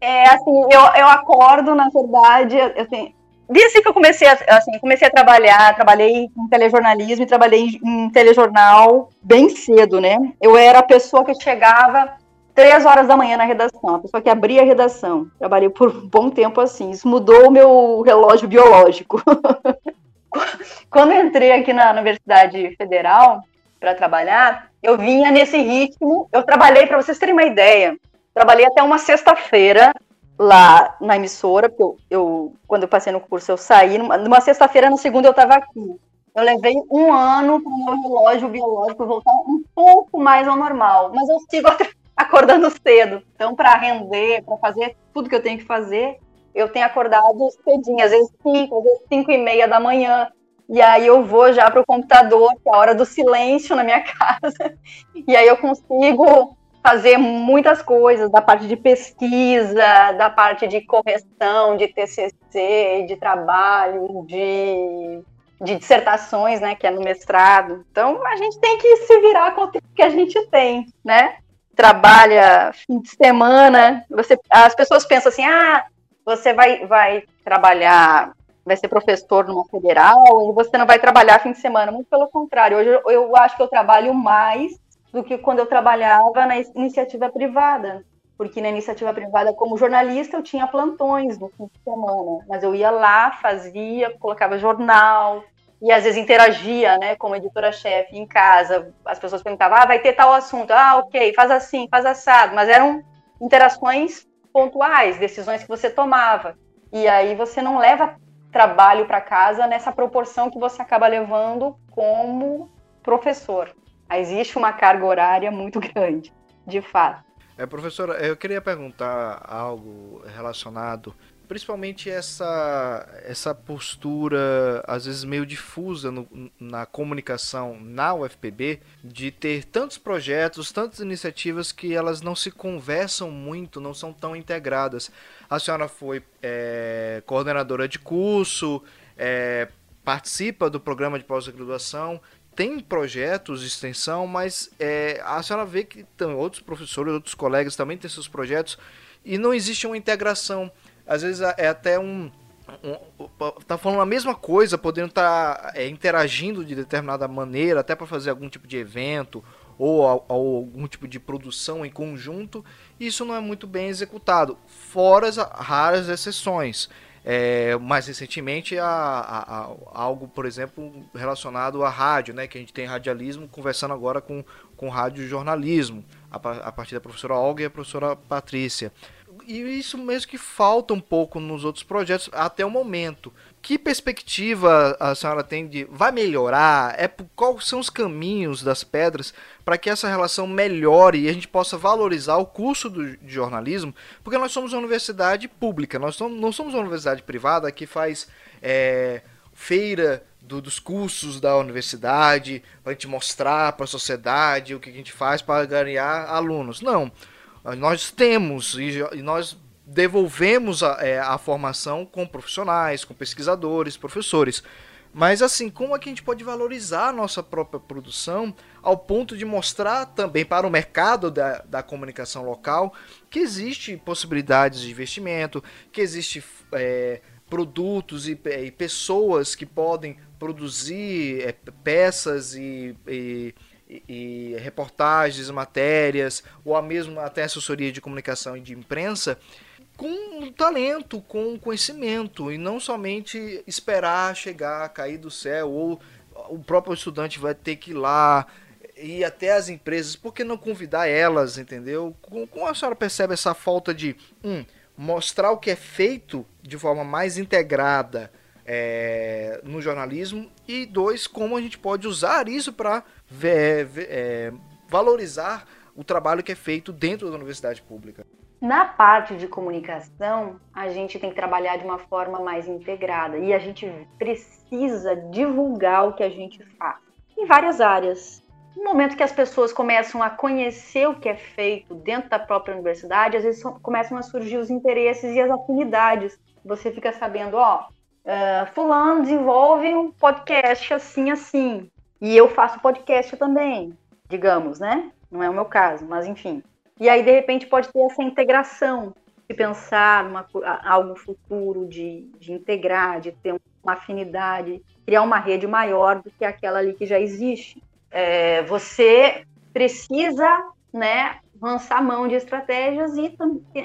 D: é assim, eu, eu acordo, na verdade, assim, desde que eu comecei a, assim, comecei a trabalhar, trabalhei em telejornalismo e trabalhei em telejornal bem cedo, né? Eu era a pessoa que chegava três horas da manhã na redação, a pessoa que abria a redação. Trabalhei por um bom tempo assim. Isso mudou o meu relógio biológico. Quando entrei aqui na Universidade Federal para trabalhar, eu vinha nesse ritmo. Eu trabalhei, para vocês terem uma ideia, trabalhei até uma sexta-feira lá na emissora, porque eu, eu, quando eu passei no curso, eu saí. Numa, numa sexta-feira, na segunda, eu estava aqui. Eu levei um ano para o meu relógio biológico voltar um pouco mais ao normal, mas eu sigo acordando cedo. Então, para render, para fazer tudo que eu tenho que fazer, eu tenho acordado cedinho, às vezes 5, às vezes 5 e meia da manhã. E aí eu vou já para o computador, que é a hora do silêncio na minha casa. E aí eu consigo fazer muitas coisas, da parte de pesquisa, da parte de correção, de TCC, de trabalho, de, de dissertações, né, que é no mestrado. Então, a gente tem que se virar com o tempo que a gente tem, né? Trabalha fim de semana, você, as pessoas pensam assim, ah, você vai, vai trabalhar, vai ser professor numa federal e você não vai trabalhar fim de semana. Muito pelo contrário, hoje eu, eu acho que eu trabalho mais do que quando eu trabalhava na iniciativa privada. Porque na iniciativa privada, como jornalista, eu tinha plantões no fim de semana. Mas eu ia lá, fazia, colocava jornal, e às vezes interagia, né, como editora-chefe em casa. As pessoas perguntavam, ah, vai ter tal assunto. Ah, ok, faz assim, faz assado. Mas eram interações pontuais, decisões que você tomava. E aí você não leva trabalho para casa nessa proporção que você acaba levando como professor existe uma carga horária muito grande, de fato.
B: É, professora, eu queria perguntar algo relacionado, principalmente essa, essa postura, às vezes meio difusa no, na comunicação na UFPB, de ter tantos projetos, tantas iniciativas que elas não se conversam muito, não são tão integradas. A senhora foi é, coordenadora de curso, é, participa do programa de pós-graduação tem projetos de extensão, mas é, a senhora vê que tem outros professores, outros colegas também têm seus projetos e não existe uma integração. Às vezes é até um, um tá falando a mesma coisa, podendo estar tá, é, interagindo de determinada maneira, até para fazer algum tipo de evento ou, ou, algum tipo de produção em conjunto, isso não é muito bem executado, fora as raras exceções. É, mais recentemente, a, a, algo, por exemplo, relacionado à rádio, né? Que a gente tem radialismo conversando agora com, com rádio jornalismo, a partir da professora Olga e a professora Patrícia. E isso mesmo que falta um pouco nos outros projetos até o momento. Que perspectiva a senhora tem de vai melhorar? É quais são os caminhos das pedras para que essa relação melhore e a gente possa valorizar o curso do, de jornalismo? Porque nós somos uma universidade pública, nós somos, não somos uma universidade privada que faz é, feira do, dos cursos da universidade para a gente mostrar para a sociedade o que a gente faz para ganhar alunos. Não, nós temos e, nós devolvemos a, é, a formação com profissionais, com pesquisadores, professores. Mas assim, como é que a gente pode valorizar a nossa própria produção ao ponto de mostrar também para o mercado da, da comunicação local que existe possibilidades de investimento, que existe é, produtos e, e, pessoas que podem produzir é, peças e, e e, reportagens, matérias, ou a mesmo até assessoria de comunicação e de imprensa, com talento, com conhecimento e não somente esperar chegar, cair do céu ou o próprio estudante vai ter que ir lá ir até as empresas, por que não convidar elas, entendeu? Como a senhora percebe essa falta de um, mostrar o que é feito de forma mais integrada é, no jornalismo e dois, como a gente pode usar isso para é, valorizar o trabalho que é feito dentro da universidade pública.
D: Na parte de comunicação, a gente tem que trabalhar de uma forma mais integrada e a gente precisa divulgar o que a gente faz em várias áreas. No momento que as pessoas começam a conhecer o que é feito dentro da própria universidade, às vezes começam a surgir os interesses e as afinidades. Você fica sabendo, ó, uh, fulano desenvolve um podcast assim, assim, e eu faço podcast também, digamos, né? Não é o meu caso, mas enfim. E aí, de repente, pode ter essa integração de pensar numa, algo futuro, de, de integrar, de ter uma afinidade, criar uma rede maior do que aquela ali que já existe. É, você precisa né, lançar mão de estratégias e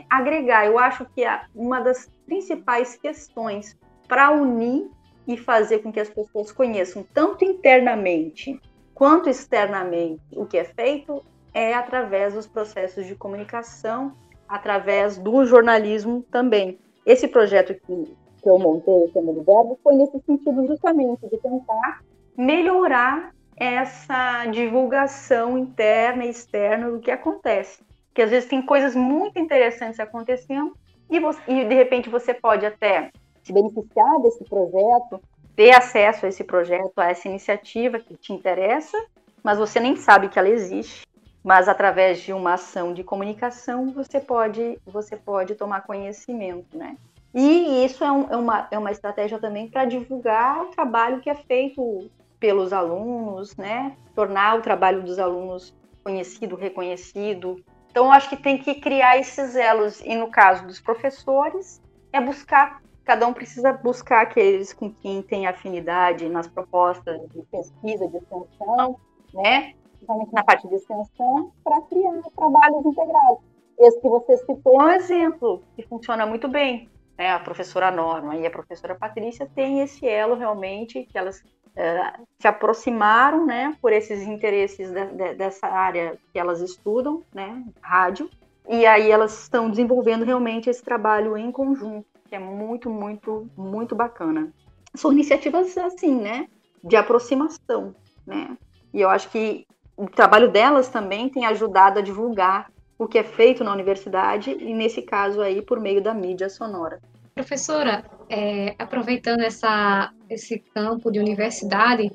D: agregar. Eu acho que uma das principais questões para unir e fazer com que as pessoas conheçam tanto internamente quanto externamente o que é feito é através dos processos de comunicação, através do jornalismo também. Esse projeto que, que eu montei, o Tema do Verbo, foi nesse sentido justamente de tentar melhorar essa divulgação interna e externa do que acontece. Porque às vezes tem coisas muito interessantes acontecendo e, você, e de repente você pode até se beneficiar desse projeto, ter acesso a esse projeto, a essa iniciativa que te interessa, mas você nem sabe que ela existe. Mas através de uma ação de comunicação você pode você pode tomar conhecimento, né? E isso é, um, é uma, é uma estratégia também para divulgar o trabalho que é feito pelos alunos, né? Tornar o trabalho dos alunos conhecido, reconhecido. Então, acho que tem que criar esses elos. E no caso dos professores, é buscar, cada um precisa buscar aqueles com quem tem afinidade nas propostas de pesquisa, de extensão, né? Principalmente na parte de extensão, para criar trabalhos integrados. Esse que você citou é um exemplo que funciona muito bem. Né? A professora Norma e a professora Patrícia têm esse elo realmente que elas uh, se aproximaram, né, por esses interesses de, de, dessa área que elas estudam, né, rádio, e aí elas estão desenvolvendo realmente esse trabalho em conjunto, que é muito, muito, muito bacana. São iniciativas assim, né, de aproximação, né, e eu acho que o trabalho delas também tem ajudado a divulgar o que é feito na universidade e nesse caso aí por meio da mídia sonora.
C: Professora, é, aproveitando essa, esse campo de universidade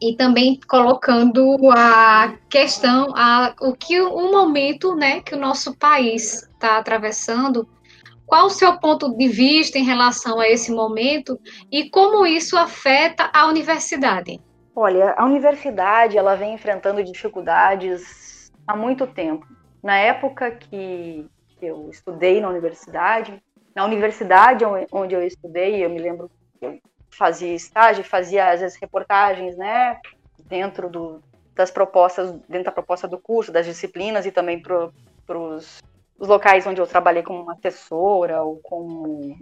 C: e também colocando a questão, a, o que o momento né, que o nosso país está atravessando, qual o seu ponto de vista em relação a esse momento e como isso afeta a universidade?
D: Olha, a universidade ela vem enfrentando dificuldades há muito tempo. Na época que eu estudei na universidade, na universidade onde eu estudei, eu me lembro que eu fazia estágio, fazia às vezes reportagens, né, dentro do, das propostas, dentro da proposta do curso, das disciplinas e também para os locais onde eu trabalhei como assessora ou como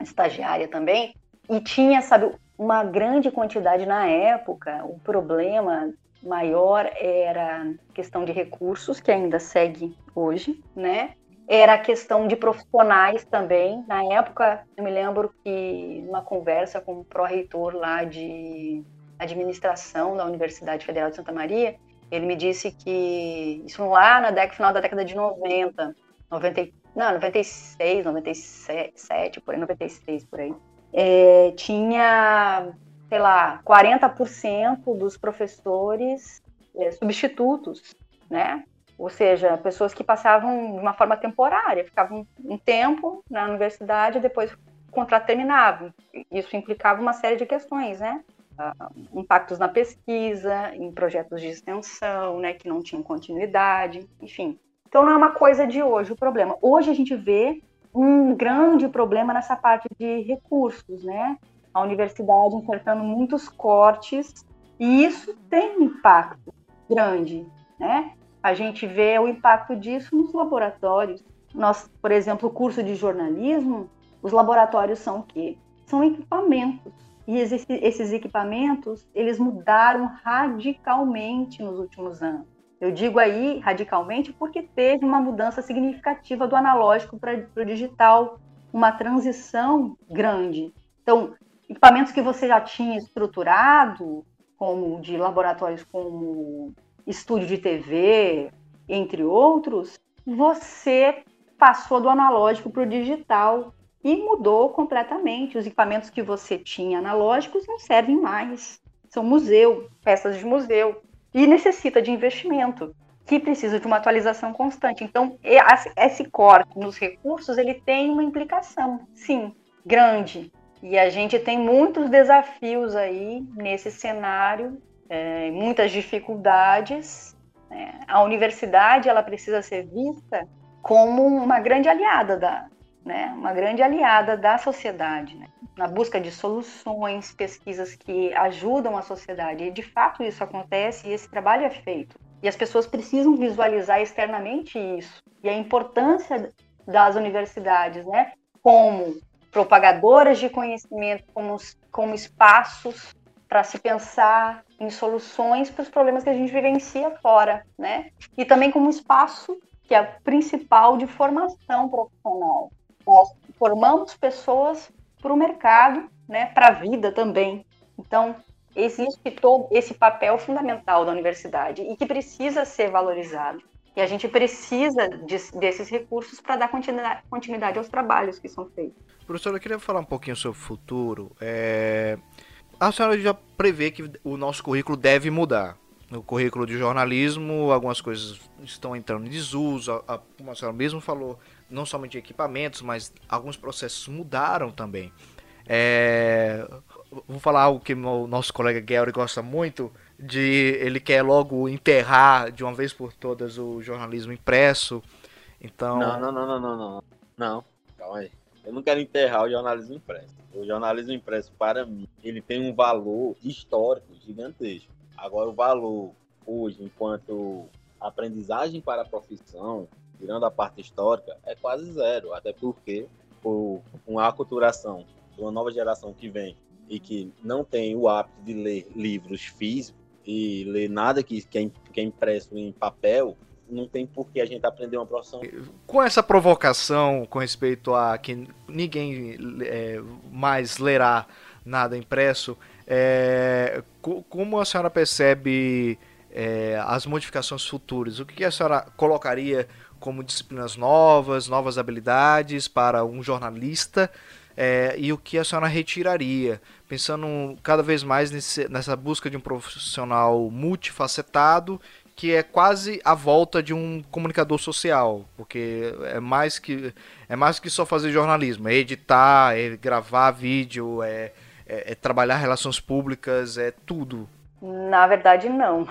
D: estagiária também. E tinha, sabe, uma grande quantidade na época. O problema maior era questão de recursos, que ainda segue hoje, né? era a questão de profissionais também. Na época, eu me lembro que numa conversa com o pró-reitor lá de administração da Universidade Federal de Santa Maria, ele me disse que isso lá na década, final da década de 90, 90 não, 96, 97, por aí, 96 por aí, é, tinha, sei lá, 40% dos professores é, substitutos, né? ou seja, pessoas que passavam de uma forma temporária, ficavam um tempo na universidade e depois o contrato terminava. Isso implicava uma série de questões, né? Uh, impactos na pesquisa, em projetos de extensão, né, que não tinham continuidade, enfim. Então não é uma coisa de hoje o problema. Hoje a gente vê um grande problema nessa parte de recursos, né? A universidade enfrentando muitos cortes e isso tem um impacto grande, né? A gente vê o impacto disso nos laboratórios. Nós, por exemplo, o curso de jornalismo, os laboratórios são o quê? São equipamentos. E esses equipamentos, eles mudaram radicalmente nos últimos anos. Eu digo aí radicalmente porque teve uma mudança significativa do analógico para o digital, uma transição grande. Então, equipamentos que você já tinha estruturado, como de laboratórios como estúdio de TV, entre outros, você passou do analógico para o digital e mudou completamente. Os equipamentos que você tinha analógicos não servem mais. São museu, peças de museu. E necessita de investimento, que precisa de uma atualização constante. Então, esse corte nos recursos, ele tem uma implicação, sim, grande. E a gente tem muitos desafios aí nesse cenário é, muitas dificuldades. Né? A universidade ela precisa ser vista como uma grande aliada da, né? uma grande aliada da sociedade, né? na busca de soluções, pesquisas que ajudam a sociedade. E de fato isso acontece e esse trabalho é feito. E as pessoas precisam visualizar externamente isso e a importância das universidades, né? Como propagadoras de conhecimento, como, como espaços para se pensar em soluções para os problemas que a gente vivencia fora, né? E também como espaço que é principal de formação profissional. Nós formamos pessoas para o mercado, né, para a vida também. Então, existe todo esse papel fundamental da universidade e que precisa ser valorizado. E a gente precisa de, desses recursos para dar continuidade, continuidade, aos trabalhos que são feitos.
B: Professora, eu queria falar um pouquinho sobre o futuro. É... A senhora já prevê que o nosso currículo deve mudar. No currículo de jornalismo, algumas coisas estão entrando em desuso, a, a, como a senhora mesmo falou, não somente equipamentos, mas alguns processos mudaram também. É, vou falar algo que o nosso colega Gary gosta muito, de ele quer logo enterrar de uma vez por todas o jornalismo impresso. Então.
E: Não, não, não, não, não, não. Não, calma aí. Eu não quero enterrar o jornalismo impresso. O jornalismo impresso, para mim, ele tem um valor histórico gigantesco. Agora, o valor hoje, enquanto aprendizagem para a profissão, tirando a parte histórica, é quase zero. Até porque, por uma aculturação de uma nova geração que vem e que não tem o hábito de ler livros físicos e ler nada que, que, é, que é impresso em papel, não tem por que a gente aprender uma profissão.
B: Com essa provocação com respeito a que ninguém é, mais lerá nada impresso, é, como a senhora percebe é, as modificações futuras? O que a senhora colocaria como disciplinas novas, novas habilidades para um jornalista? É, e o que a senhora retiraria, pensando cada vez mais nesse, nessa busca de um profissional multifacetado que é quase a volta de um comunicador social, porque é mais que é mais que só fazer jornalismo, é editar, é gravar vídeo, é, é, é trabalhar relações públicas, é tudo.
D: Na verdade, não.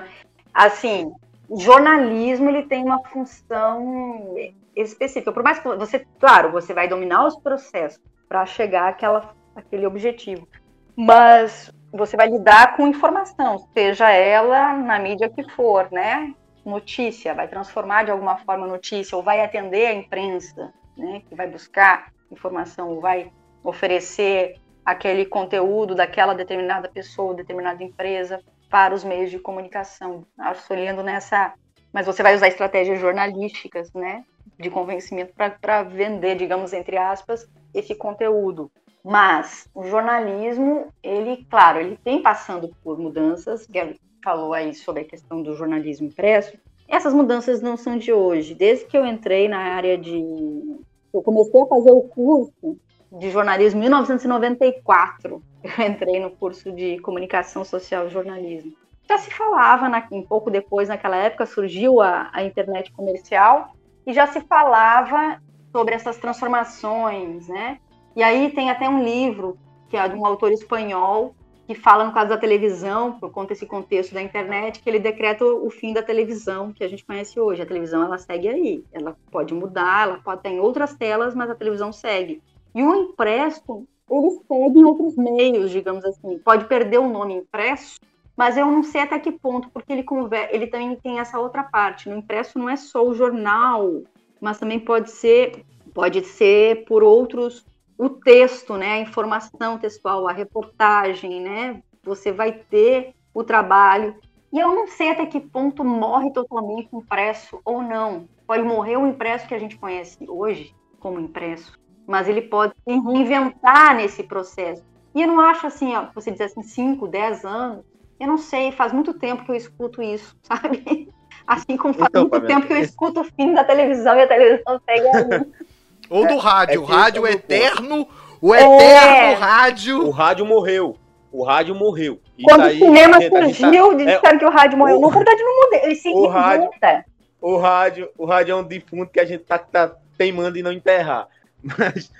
D: assim, jornalismo ele tem uma função específica. Por mais que você, claro, você vai dominar os processos para chegar àquela, àquele objetivo, mas você vai lidar com informação, seja ela na mídia que for, né? Notícia, vai transformar de alguma forma notícia, ou vai atender a imprensa, né? Que vai buscar informação, ou vai oferecer aquele conteúdo daquela determinada pessoa, determinada empresa para os meios de comunicação. Auxiliando nessa. Mas você vai usar estratégias jornalísticas, né? De convencimento para vender, digamos, entre aspas, esse conteúdo. Mas o jornalismo, ele, claro, ele tem passando por mudanças. Gary falou aí sobre a questão do jornalismo impresso. Essas mudanças não são de hoje. Desde que eu entrei na área de. Eu comecei a fazer o curso de jornalismo em 1994. Eu entrei no curso de comunicação social e jornalismo. Já se falava, na, um pouco depois, naquela época, surgiu a, a internet comercial e já se falava sobre essas transformações, né? E aí tem até um livro que é de um autor espanhol que fala no caso da televisão, por conta desse contexto da internet, que ele decreta o fim da televisão que a gente conhece hoje. A televisão ela segue aí, ela pode mudar, ela pode ter outras telas, mas a televisão segue. E o impresso, ele segue em outros meios, digamos assim. Pode perder o nome impresso, mas eu não sei até que ponto, porque ele, ele também tem essa outra parte. No impresso não é só o jornal, mas também pode ser, pode ser por outros o texto, né, a informação textual, a reportagem, né, você vai ter o trabalho. E eu não sei até que ponto morre totalmente o impresso ou não. Pode morrer o impresso que a gente conhece hoje como impresso, mas ele pode se reinventar nesse processo. E eu não acho assim, ó, você diz assim, 5, 10 anos, eu não sei, faz muito tempo que eu escuto isso, sabe? Assim como faz então, muito tempo que eu escuto o fim da televisão e a televisão segue aí.
B: Ou do rádio. É, o rádio eterno. O eterno é. rádio.
E: O rádio morreu. O rádio morreu.
D: E Quando daí, o cinema surgiu, tá, disseram é, que o rádio morreu. O, Na verdade, não morreu. Ele se
E: o rádio, o rádio, o rádio é um defunto que a gente tá, tá teimando em não enterrar. Mas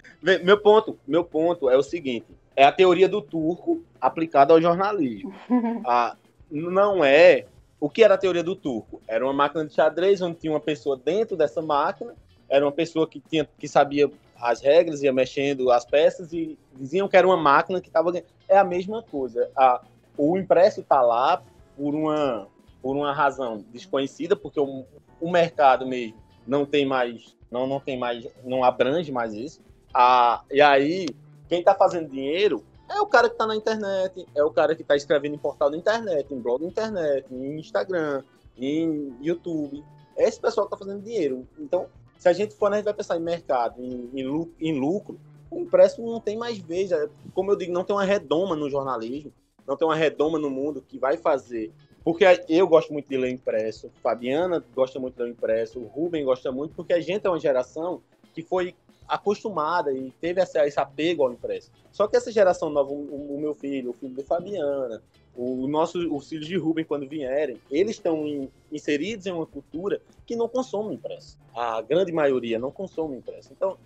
E: meu ponto, meu ponto é o seguinte: é a teoria do turco aplicada ao jornalismo. ah, não é o que era a teoria do turco? Era uma máquina de xadrez onde tinha uma pessoa dentro dessa máquina era uma pessoa que tinha que sabia as regras, ia mexendo as peças e diziam que era uma máquina que estava é a mesma coisa. A, o impresso está lá por uma por uma razão desconhecida, porque o, o mercado mesmo não tem mais não não tem mais não abrange mais isso. A, e aí quem está fazendo dinheiro É o cara que está na internet, é o cara que está escrevendo em portal da internet, em blog da internet, em Instagram, em YouTube. É esse pessoal que está fazendo dinheiro. Então, se a gente for, né, a gente vai pensar em mercado, em, em, lucro, em lucro, o impresso não tem mais vez. É, como eu digo, não tem uma redoma no jornalismo, não tem uma redoma no mundo que vai fazer. Porque eu gosto muito de ler impresso, Fabiana gosta muito de ler impresso, o Rubem gosta muito, porque a gente é uma geração que foi acostumada e teve esse apego ao impresso. Só que essa geração nova, o, meu filho, o filho de Fabiana, o nosso, os filhos de Rubem, quando vierem, eles estão in, inseridos em uma cultura que não consome impresso. A grande maioria não consome impresso. Então,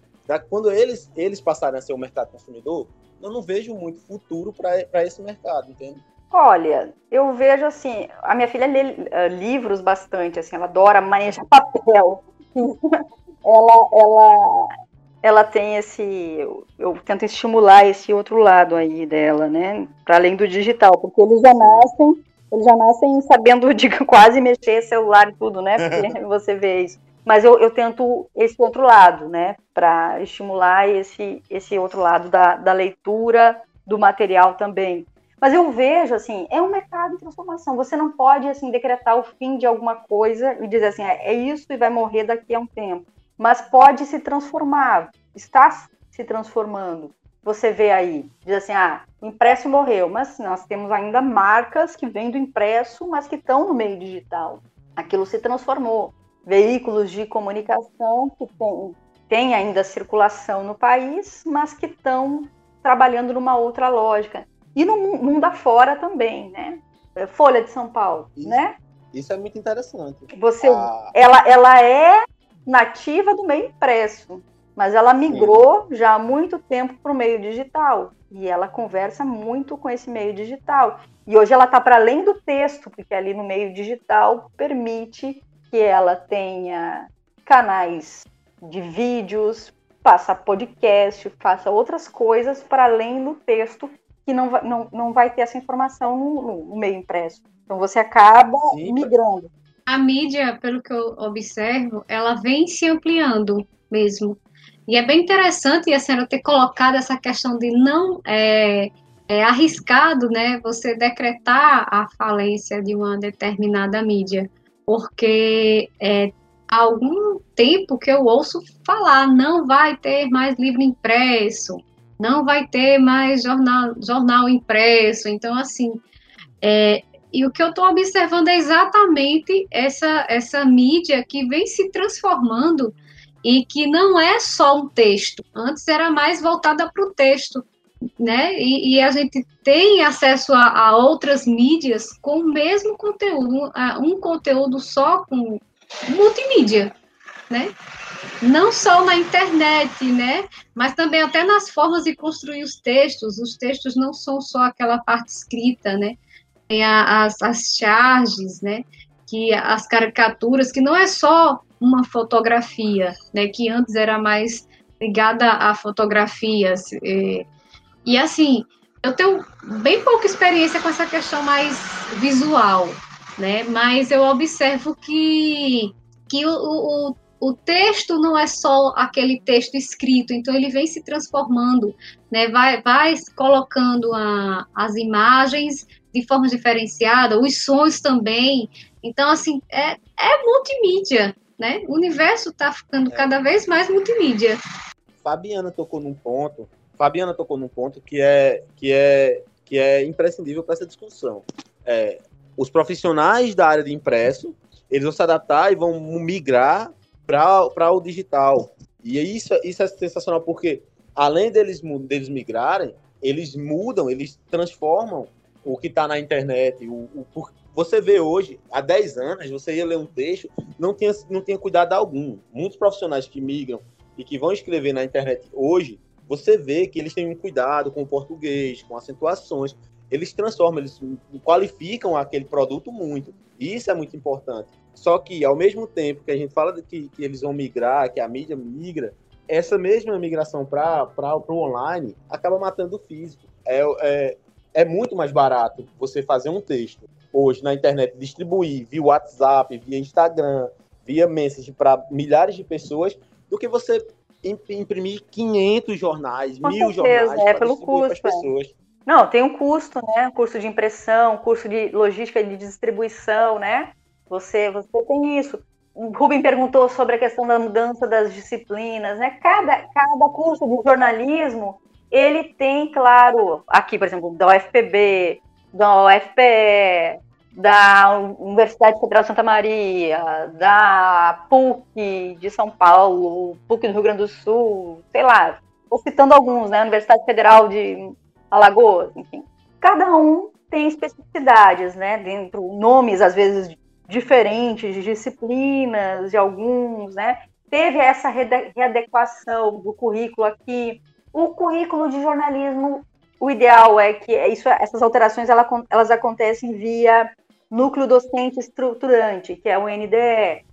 E: quando eles, eles passarem a ser o mercado consumidor, eu não vejo muito futuro para esse mercado, entende?
D: Olha, eu vejo assim, a minha filha lê uh, livros bastante, assim, ela adora manejar papel. ela, ela, ela tem esse. Eu, eu, tento estimular esse outro lado aí dela, né? Para além do digital, porque eles já nascem, eles já nascem sabendo de quase mexer celular e tudo, né? Porque você vê isso. Mas eu, eu tento esse outro lado, né? Para estimular esse, esse outro lado da, da leitura do material também. Mas eu vejo, assim, é um mercado de transformação. Você não pode, assim, decretar o fim de alguma coisa e dizer assim, é, é isso e vai morrer daqui a um tempo mas pode se transformar, está se transformando. Você vê aí, diz assim, ah, o impresso morreu, mas nós temos ainda marcas que vêm do impresso, mas que estão no meio digital. Aquilo se transformou. Veículos de comunicação que têm, têm ainda circulação no país, mas que estão trabalhando numa outra lógica. E no mundo afora também, né? Folha de São Paulo,
E: isso,
D: né?
E: Isso é muito interessante.
D: Você, ah. ela, ela é nativa do meio impresso, mas ela migrou Sim. já há muito tempo para o meio digital e ela conversa muito com esse meio digital. E hoje ela está para além do texto, porque ali no meio digital permite que ela tenha canais de vídeos, faça podcast, faça outras coisas para além do texto, que não vai, não, não vai ter essa informação no, no meio impresso. Então você acaba Sim, migrando
C: a mídia, pelo que eu observo, ela vem se ampliando mesmo. E é bem interessante a senhora ter colocado essa questão de não é, é arriscado, né, você decretar a falência de uma determinada mídia, porque é, há algum tempo que eu ouço falar, não vai ter mais livro impresso, não vai ter mais jornal, jornal impresso. Então, assim, é, e o que eu estou observando é exatamente essa, essa mídia que vem se transformando e que não é só um texto. Antes era mais voltada para o texto, né? E, e, a gente tem acesso a, a, outras mídias com o mesmo conteúdo, um conteúdo só com multimídia, né? Não só na internet, né? Mas também até nas formas de construir os textos. Os textos não são só aquela parte escrita, né? tem as, as charges, né? Que as caricaturas, que não é só uma fotografia, né? Que antes era mais ligada a fotografias. E, e assim, eu tenho bem pouca experiência com essa questão mais visual, né? Mas eu observo que, que o, o, o texto não é só aquele texto escrito, então ele vem se transformando, né? Vai, vai colocando a, as imagens de forma diferenciada, os sons também. Então, assim, é, é multimídia, né? O universo está ficando é. cada vez mais multimídia.
E: Fabiana tocou num ponto, Fabiana tocou num ponto que é que é que é imprescindível para essa discussão. É, os profissionais da área de impresso, eles vão se adaptar e vão migrar para o digital. E isso, isso é sensacional porque além deles, deles migrarem, eles mudam, eles transformam o que está na internet. O, o, você vê hoje, há 10 anos, você ia ler um texto, não tinha, não tinha cuidado algum. Muitos profissionais que migram e que vão escrever na internet hoje, você vê que eles têm um cuidado com o português, com acentuações. Eles transformam, eles qualificam aquele produto muito. E isso é muito importante. Só que, ao mesmo tempo que a gente fala que, que eles vão migrar, que a mídia migra, essa mesma migração para o online acaba matando o físico. É, é, é muito mais barato você fazer um texto hoje na internet, distribuir via WhatsApp, via Instagram, via message para milhares de pessoas, do que você imprimir 500 jornais,
D: Com
E: mil
D: certeza,
E: jornais
D: é, pelo custo,
E: para as pessoas.
D: Não, tem um custo, né? Curso de impressão, curso de logística de distribuição, né? Você, você tem isso. O Rubem perguntou sobre a questão da mudança das disciplinas, né? Cada, cada curso de jornalismo, ele tem, claro, aqui, por exemplo, da UFPB, da UFPE, da Universidade Federal de Santa Maria, da PUC de São Paulo, PUC do Rio Grande do Sul, sei lá, vou citando alguns, né? Universidade Federal de Alagoas, enfim. Cada um tem especificidades, né? Dentro, nomes às vezes diferentes de disciplinas, de alguns, né? Teve essa readequação do currículo aqui. O currículo de jornalismo, o ideal é que isso, essas alterações elas acontecem via núcleo docente estruturante, que é o NDE,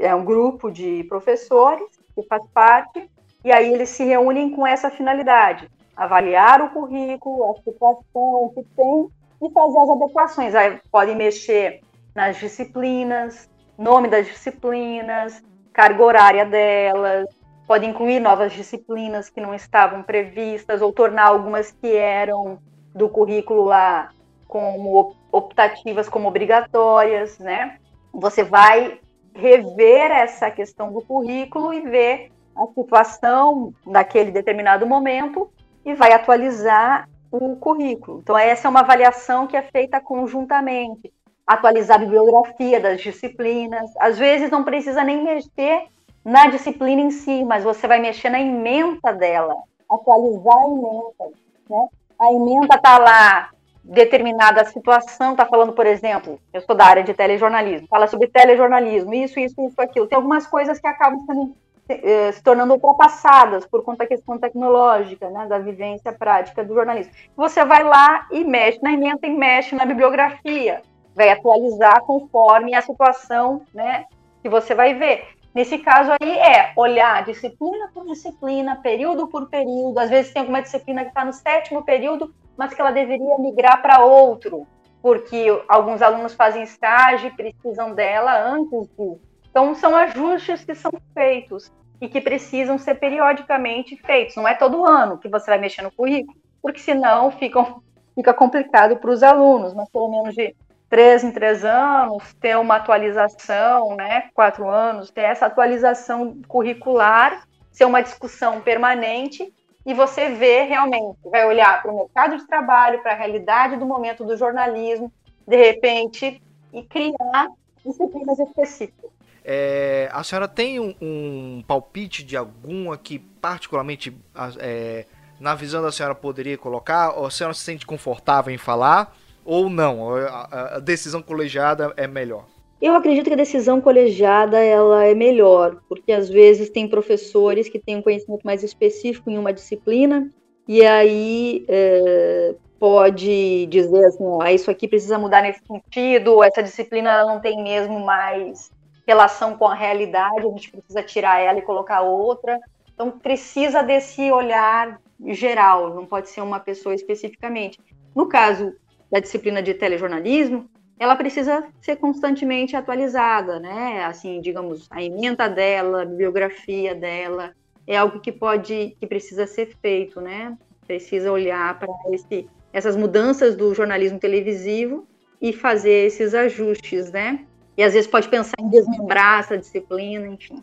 D: é um grupo de professores que faz parte, e aí eles se reúnem com essa finalidade, avaliar o currículo, a situação que tem e fazer as adequações. Aí podem mexer nas disciplinas, nome das disciplinas, carga horária delas, pode incluir novas disciplinas que não estavam previstas ou tornar algumas que eram do currículo lá como optativas como obrigatórias, né? Você vai rever essa questão do currículo e ver a situação daquele determinado momento e vai atualizar o currículo. Então, essa é uma avaliação que é feita conjuntamente. Atualizar a bibliografia das disciplinas. Às vezes, não precisa nem mexer na disciplina em si, mas você vai mexer na ementa dela, atualizar a ementa. Né? A ementa está lá determinada situação, está falando, por exemplo, eu sou da área de telejornalismo, fala sobre telejornalismo, isso, isso, isso, aquilo. Tem algumas coisas que acabam sendo, eh, se tornando ultrapassadas por conta da questão tecnológica, né, da vivência prática do jornalismo. Você vai lá e mexe na emenda e mexe na bibliografia, vai atualizar conforme a situação né, que você vai ver. Nesse caso aí é olhar disciplina por disciplina, período por período. Às vezes tem alguma disciplina que está no sétimo período, mas que ela deveria migrar para outro, porque alguns alunos fazem estágio e precisam dela antes disso. Então, são ajustes que são feitos e que precisam ser periodicamente feitos. Não é todo ano que você vai mexer no currículo, porque senão fica, fica complicado para os alunos, mas pelo menos de três em três anos, ter uma atualização, né? Quatro anos, ter essa atualização curricular, ser uma discussão permanente e você vê realmente, vai olhar para o mercado de trabalho, para a realidade do momento do jornalismo, de repente, e criar disciplinas específicas.
B: É, a senhora tem um, um, palpite de alguma que particularmente é, na visão da senhora poderia colocar? Ou a senhora se sente confortável em falar? Ou não? A, decisão colegiada é melhor?
D: Eu acredito que a decisão colegiada ela é melhor, porque às vezes tem professores que têm um conhecimento mais específico em uma disciplina e aí é, pode dizer assim, ó, isso aqui precisa mudar nesse sentido, essa disciplina ela não tem mesmo mais relação com a realidade, a gente precisa tirar ela e colocar outra. Então precisa desse olhar geral, não pode ser uma pessoa especificamente. No caso da disciplina de telejornalismo, ela precisa ser constantemente atualizada, né? Assim, digamos, a emenda dela, a bibliografia dela, é algo que pode, que precisa ser feito, né? Precisa olhar para essas mudanças do jornalismo televisivo e fazer esses ajustes, né? E às vezes pode pensar em desmembrar essa disciplina, enfim.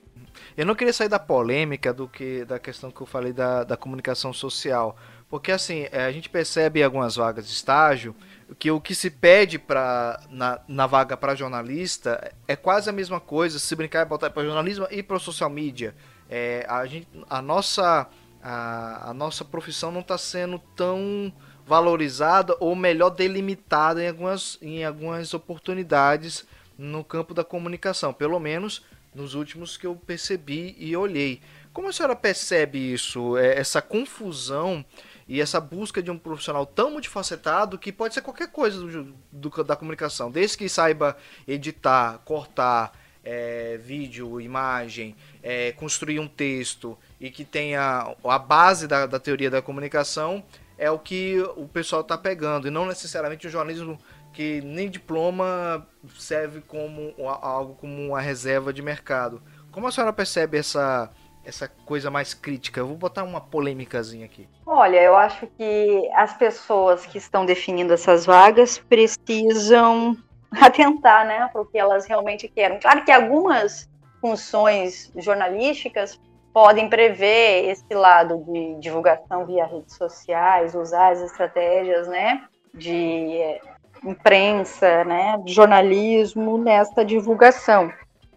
B: Eu não queria sair da polêmica do que da questão que eu falei da, da comunicação social, porque assim é, a gente percebe algumas vagas de estágio que o que se pede para na, na vaga para jornalista é quase a mesma coisa, se brincar é botar para jornalismo e para social media. É, a, gente, a, nossa, a, a nossa profissão não está sendo tão valorizada ou melhor delimitada em algumas, em algumas oportunidades no campo da comunicação, pelo menos nos últimos que eu percebi e olhei. Como a senhora percebe isso, é, essa confusão e essa busca de um profissional tão multifacetado que pode ser qualquer coisa do, do da comunicação, desde que saiba editar, cortar é, vídeo, imagem, é, construir um texto e que tenha a base da, da teoria da comunicação, é o que o pessoal está pegando, e não necessariamente o jornalismo que nem diploma serve como algo como uma reserva de mercado. Como a senhora percebe essa essa coisa mais crítica? Eu vou botar uma polêmicazinha aqui.
D: Olha, eu acho que as pessoas que estão definindo essas vagas precisam atentar, né, para o que elas realmente querem. Claro que algumas funções jornalísticas podem prever esse lado de divulgação via redes sociais, usar as estratégias, né, de eh, imprensa, né, jornalismo nessa divulgação.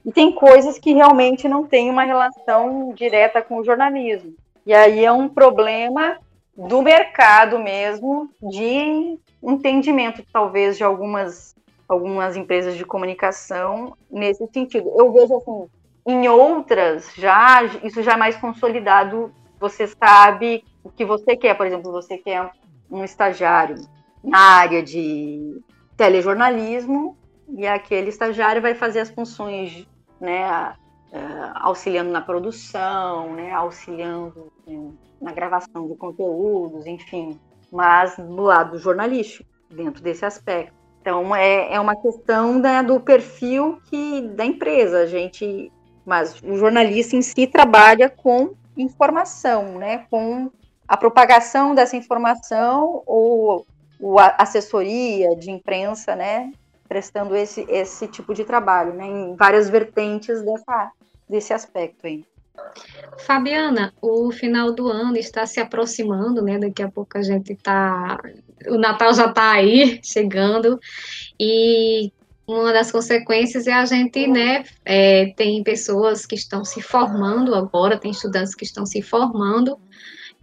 D: E tem coisas que realmente não têm uma relação direta com o jornalismo. E aí é um problema do mercado mesmo, de entendimento, talvez, de algumas, algumas empresas de comunicação nesse sentido. Eu vejo assim, em outras, já isso já é mais consolidado. Você sabe o que você quer, por exemplo, você quer um estagiário na área de telejornalismo e aquele estagiário vai fazer as funções, né, auxiliando na produção, né, auxiliando na gravação de conteúdos, enfim, mas do lado jornalístico, dentro desse aspecto. Então é, é uma questão né, do perfil que da empresa, a gente mas o jornalista em si trabalha com informação, né, com a propagação dessa informação ou, ou a assessoria de imprensa, né, prestando esse, esse tipo de trabalho, né, em várias vertentes dessa, desse aspecto aí.
C: Fabiana, o final do ano está se aproximando, né? Daqui a pouco a gente está. O Natal já está aí, chegando, e uma das consequências é a gente, né, é, tem pessoas que estão se formando agora, tem estudantes que estão se formando,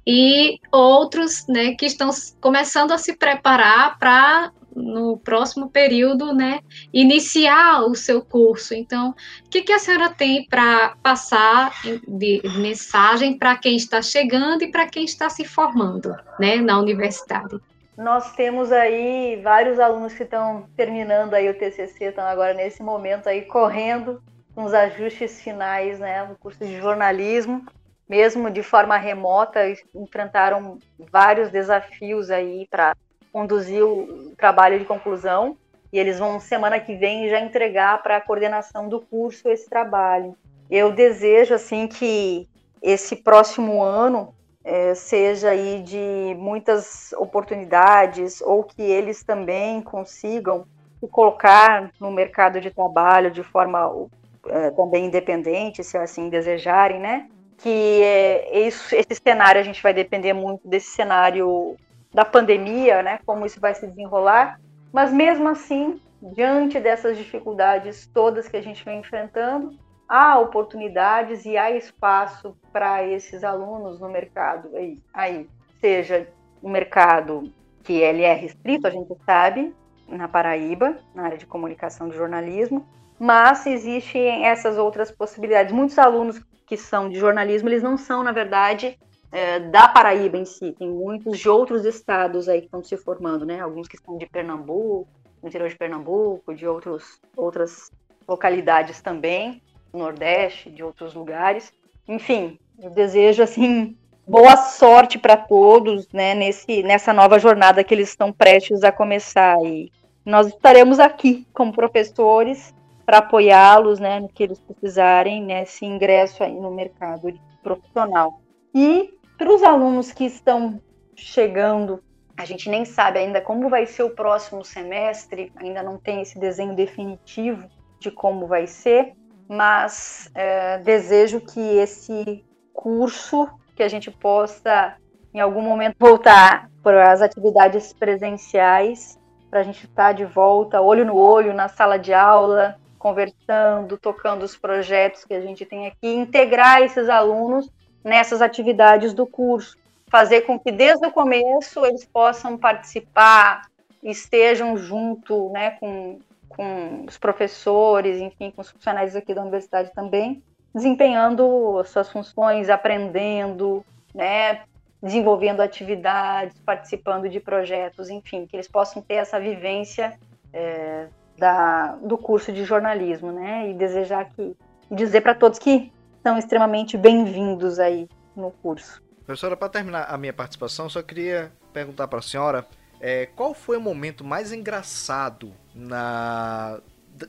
C: e outros, né, que estão começando a se preparar para no próximo período, né, iniciar o seu curso. Então, o que, que a senhora tem para passar de mensagem para quem está chegando e para quem está se formando, né, na universidade?
D: Nós temos aí vários alunos que estão terminando aí o TCC, estão agora nesse momento aí correndo com os ajustes finais, né, no curso de jornalismo, mesmo de forma remota, enfrentaram vários desafios aí para conduzir o trabalho de conclusão e eles vão semana que vem já entregar para a coordenação do curso esse trabalho. Eu desejo assim que esse próximo ano é, seja aí de muitas oportunidades ou que eles também consigam se colocar no mercado de trabalho de forma é, também independente, se assim desejarem, né? Que é, isso, esse cenário a gente vai depender muito desse cenário da pandemia, né? Como isso vai se desenrolar, mas mesmo assim, diante dessas dificuldades todas que a gente vem enfrentando, há oportunidades e há espaço para esses alunos no mercado aí, aí, seja o mercado que ele é restrito, a gente sabe, na Paraíba, na área de comunicação de jornalismo, mas existem essas outras possibilidades. Muitos alunos que são de jornalismo, eles não são, na verdade, é, da Paraíba em si, tem muitos de outros estados aí que estão se formando, né? Alguns que são de Pernambuco, no interior de Pernambuco, de outros, outras localidades também. Nordeste, de outros lugares. Enfim, eu desejo assim boa sorte para todos, né, nesse nessa nova jornada que eles estão prestes a começar e nós estaremos aqui como professores para apoiá-los, né, no que eles precisarem nesse ingresso aí no mercado profissional. E para os alunos que estão chegando, a gente nem sabe ainda como vai ser o próximo semestre, ainda não tem esse desenho definitivo de como vai ser, mas é, desejo que esse curso, que a gente possa em algum momento voltar para as atividades presenciais, para a gente estar tá de volta, olho no olho, na sala de aula, conversando, tocando os projetos que a gente tem aqui, integrar esses alunos nessas atividades do curso, fazer com que desde o começo eles possam participar, estejam junto, né, com com os professores, enfim, com os funcionários aqui da universidade também, desempenhando suas funções, aprendendo, né, desenvolvendo atividades, participando de projetos, enfim, que eles possam ter essa vivência é, da, do curso de jornalismo, né, e desejar que, dizer para todos que são extremamente bem-vindos aí no curso.
B: Professora, para terminar a minha participação, só queria perguntar para a senhora é, qual foi o momento mais engraçado na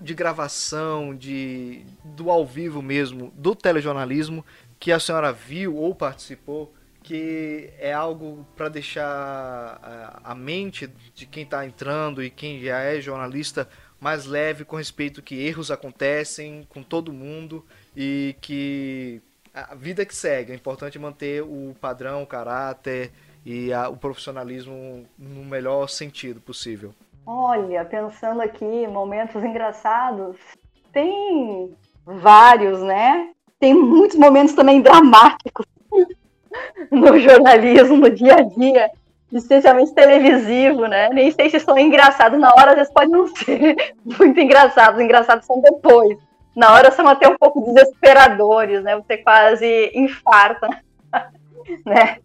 B: de gravação, de do ao vivo mesmo, do telejornalismo, que a senhora viu ou participou que é algo para deixar a, a, mente de quem está entrando e quem já é jornalista mais leve com respeito que erros acontecem com todo mundo e que a vida que segue é importante manter o padrão, o caráter e a, o profissionalismo no melhor sentido possível.
D: Olha, pensando aqui, momentos engraçados, tem vários, né? Tem muitos momentos também dramáticos no jornalismo, no dia a dia, especialmente televisivo, né? Nem sei se são engraçados na hora, às vezes podem não ser muito engraçados, os engraçados são depois. Na hora são até um pouco desesperadores, né? Você quase infarta, né?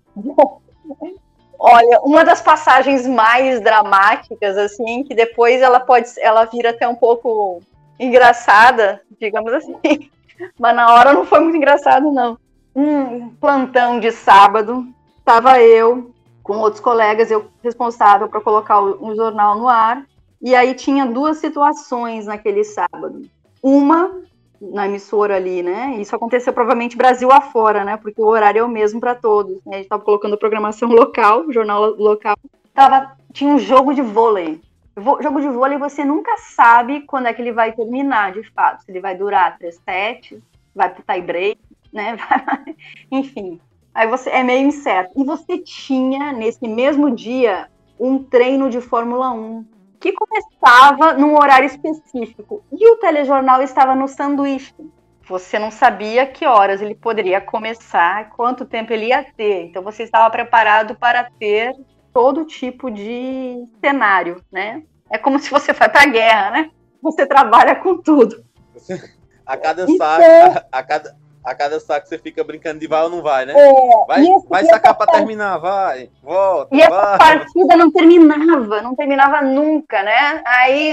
D: Olha, uma das passagens mais dramáticas, assim, que depois ela pode, ela vira até um pouco engraçada, digamos assim, mas na hora não foi muito engraçado, não um plantão de sábado, estava eu com outros colegas, eu responsável para colocar um jornal no ar, e aí tinha duas situações naquele sábado. Uma na emissora ali, né? Isso aconteceu provavelmente Brasil afora, né? Porque o horário é o mesmo para todos. Né? A gente estava colocando programação local, jornal local. Tava, tinha um jogo de vôlei. Jogo de vôlei você nunca sabe quando é que ele vai terminar, de fato. Se ele vai durar 3 sets, vai pro tie break, né? Enfim, aí você é meio incerto. E você tinha nesse mesmo dia um treino de Fórmula 1 que começava num horário específico e o telejornal estava no sanduíche. Você não sabia que horas ele poderia começar, quanto tempo ele ia ter. Então você estava preparado para ter todo tipo de cenário, né? É como se você vai para a guerra, né? Você trabalha com tudo.
E: A cada então, a, a, cada, a cada saco você fica brincando de vai ou não vai, né? É, vai, vai sacar para terminar, vai, volta.
D: E vai. essa partida não terminava, não terminava nunca, né? Aí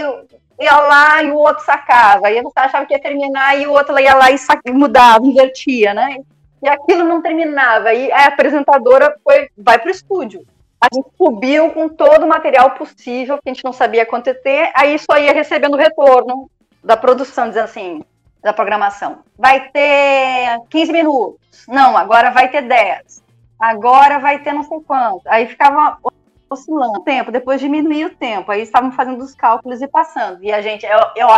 D: ia lá e o outro sacava, aí você achava que ia terminar e o outro ia lá e mudava, invertia, né? E aquilo não terminava. E a apresentadora foi, vai para o estúdio. A gente subiu com todo o material possível que a gente não sabia acontecer, aí só ia recebendo retorno da produção, dizendo assim, da programação. Vai ter 15 minutos. Não, agora vai ter 10. Agora vai ter não sei quanto. Aí ficava oscilando o tempo, depois diminuía o tempo. Aí estavam fazendo os cálculos e passando. E a gente, eu, eu,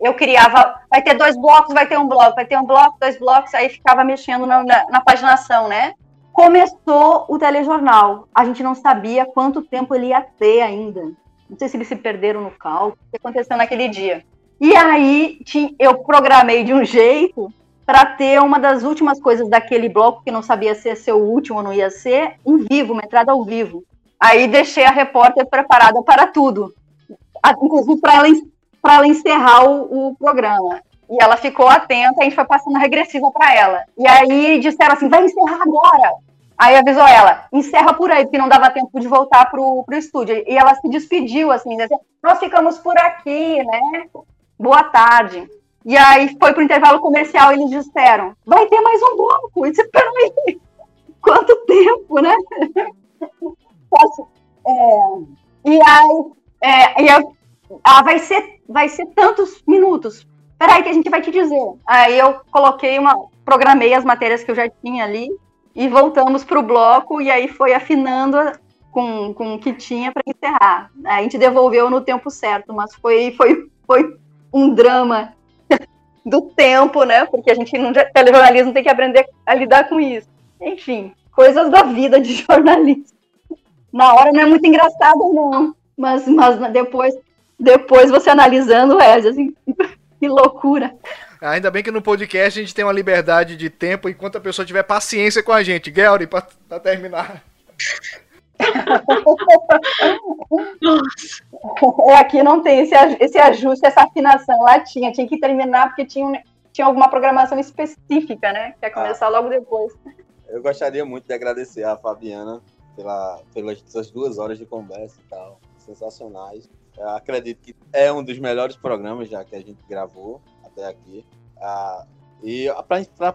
D: eu criava, vai ter dois blocos, vai ter um bloco, vai ter um bloco, dois blocos, aí ficava mexendo na, na, na paginação, né? Começou o telejornal. A gente não sabia quanto tempo ele ia ter ainda. Não sei se eles se perderam no cálculo, o que aconteceu naquele dia. E aí eu programei de um jeito para ter uma das últimas coisas daquele bloco que não sabia se ia ser o último ou não ia ser, um vivo, uma entrada ao vivo. Aí deixei a repórter preparada para tudo, inclusive para ela, ela encerrar o, o, programa. E ela ficou atenta, a gente foi passando a regressiva para ela. E aí disseram assim: vai encerrar agora. Aí avisou ela, encerra por aí, porque não dava tempo de voltar pro, pro estúdio. E ela se despediu, assim, dizendo, nós ficamos por aqui, né? Boa tarde. E aí foi pro intervalo comercial e eles disseram, vai ter mais um bloco. E disse, peraí, quanto tempo, né? é, e aí, é, e eu, ah, vai ser, vai ser tantos minutos. Peraí que a gente vai te dizer. Aí eu coloquei uma, programei as matérias que eu já tinha ali e voltamos pro bloco e aí foi afinando com, com o que tinha para encerrar. A gente devolveu no tempo certo, mas foi, foi, foi um drama do tempo, né? Porque a gente no telejornalismo tem que aprender a lidar com isso. Enfim, coisas da vida de jornalista. Na hora não é muito engraçado, não. Mas, mas depois, depois você analisando, é assim, que loucura.
B: Ainda bem que no podcast a gente tem uma liberdade de tempo enquanto a pessoa tiver paciência com a gente. Gelry, para terminar.
D: É, aqui não tem esse, esse ajuste, essa afinação. Lá tinha, tinha que terminar porque tinha, tinha alguma programação específica, né? Que ia começar ah, logo depois.
E: Eu gostaria muito de agradecer a Fabiana pela, pelas essas duas horas de conversa e tal. Sensacionais. Eu acredito que é um dos melhores programas já que a gente gravou até aqui. Ah, e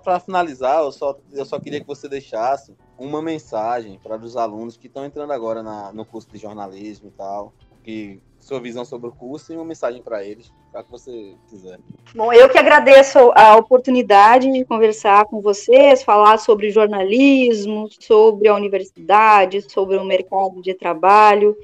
E: para finalizar, eu só, eu só queria que você deixasse uma mensagem para os alunos que estão entrando agora na, no curso de jornalismo e tal, que sua visão sobre o curso e uma mensagem para eles, o que você quiser.
D: Bom, eu que agradeço a oportunidade de conversar com vocês, falar sobre jornalismo, sobre a universidade, sobre o mercado de trabalho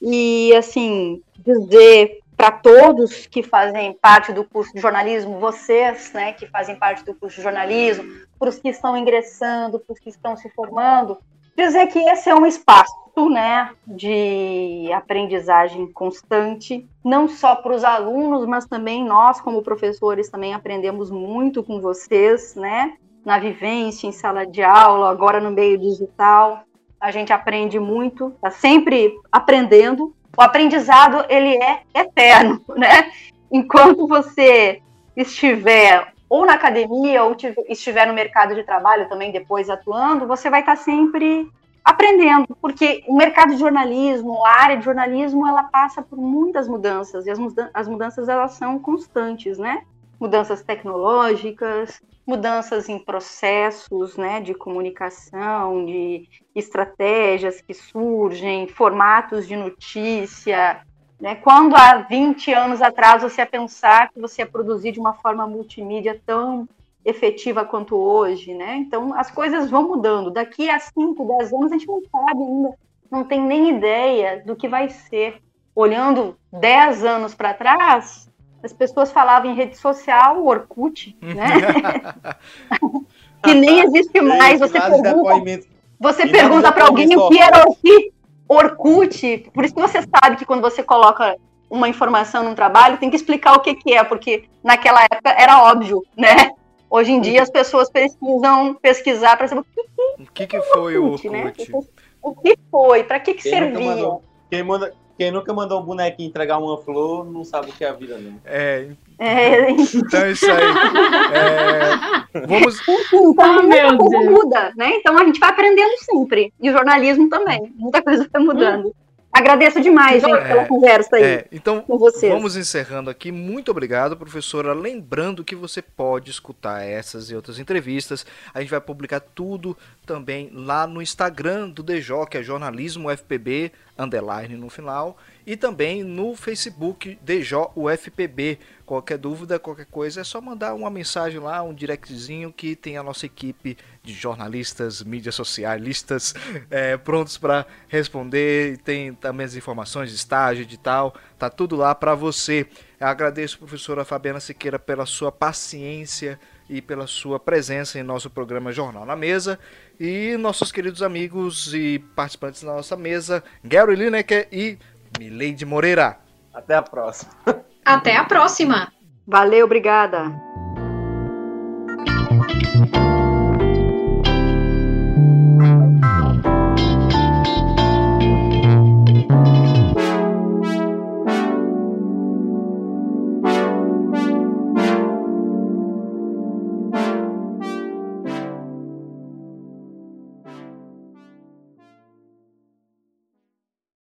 D: e assim dizer para todos que fazem parte do curso de jornalismo, vocês, né, que fazem parte do curso de jornalismo, para os que estão ingressando, para os que estão se formando, dizer que esse é um espaço né, de aprendizagem constante, não só para os alunos, mas também nós, como professores, também aprendemos muito com vocês, né, na vivência, em sala de aula, agora no meio digital. A gente aprende muito, está sempre aprendendo. O aprendizado, ele é eterno, né? Enquanto você estiver ou na academia ou estiver no mercado de trabalho também depois atuando, você vai estar sempre aprendendo, porque o mercado de jornalismo, a área de jornalismo, ela passa por muitas mudanças, e as, mudanças, as mudanças elas são constantes, né? Mudanças tecnológicas, mudanças em processos né, de comunicação, de estratégias que surgem, formatos de notícia. Né? Quando há 20 anos atrás você ia pensar que você ia produzir de uma forma multimídia tão efetiva quanto hoje, né? Então as coisas vão mudando. Daqui a 5, 10 anos a gente não sabe ainda, não tem nem ideia do que vai ser. Olhando 10 anos para trás, as pessoas falavam em rede social, Orkut, né? que nem existe mais. Você pergunta, você pergunta para alguém o que era Orkut, Orkut, por isso que você sabe que quando você coloca uma informação num trabalho, tem que explicar o que, que é, porque naquela época era óbvio, né? Hoje em dia as pessoas precisam pesquisar para saber o que,
B: que, o que, que foi o Orkut. Né?
D: O que foi, para que, que servia.
A: Quem, manda, quem nunca mandou um bonequinho entregar uma flor não sabe o que é a vida, não.
B: É. é. Então é isso aí.
D: É, vamos. Então, oh, muita coisa muda, né? Então a gente vai aprendendo sempre. E o jornalismo também. Muita coisa vai mudando. Hum. Agradeço demais, gente, é, pela conversa aí. É,
B: então, com vocês. vamos encerrando aqui. Muito obrigado, professora. Lembrando que você pode escutar essas e outras entrevistas. A gente vai publicar tudo também lá no Instagram do DJ, que é jornalismo FPB, underline no final e também no Facebook DJ UFPB. Qualquer dúvida, qualquer coisa, é só mandar uma mensagem lá, um directzinho que tem a nossa equipe de jornalistas, mídias socialistas é, prontos para responder. Tem também as informações de estágio, de tal, tá tudo lá para você. Eu agradeço, professora Fabiana Siqueira, pela sua paciência e pela sua presença em nosso programa Jornal na Mesa. E nossos queridos amigos e participantes da nossa mesa, Gary Lineker e Mileide Moreira.
A: Até a próxima.
C: Até a próxima.
D: Valeu, obrigada.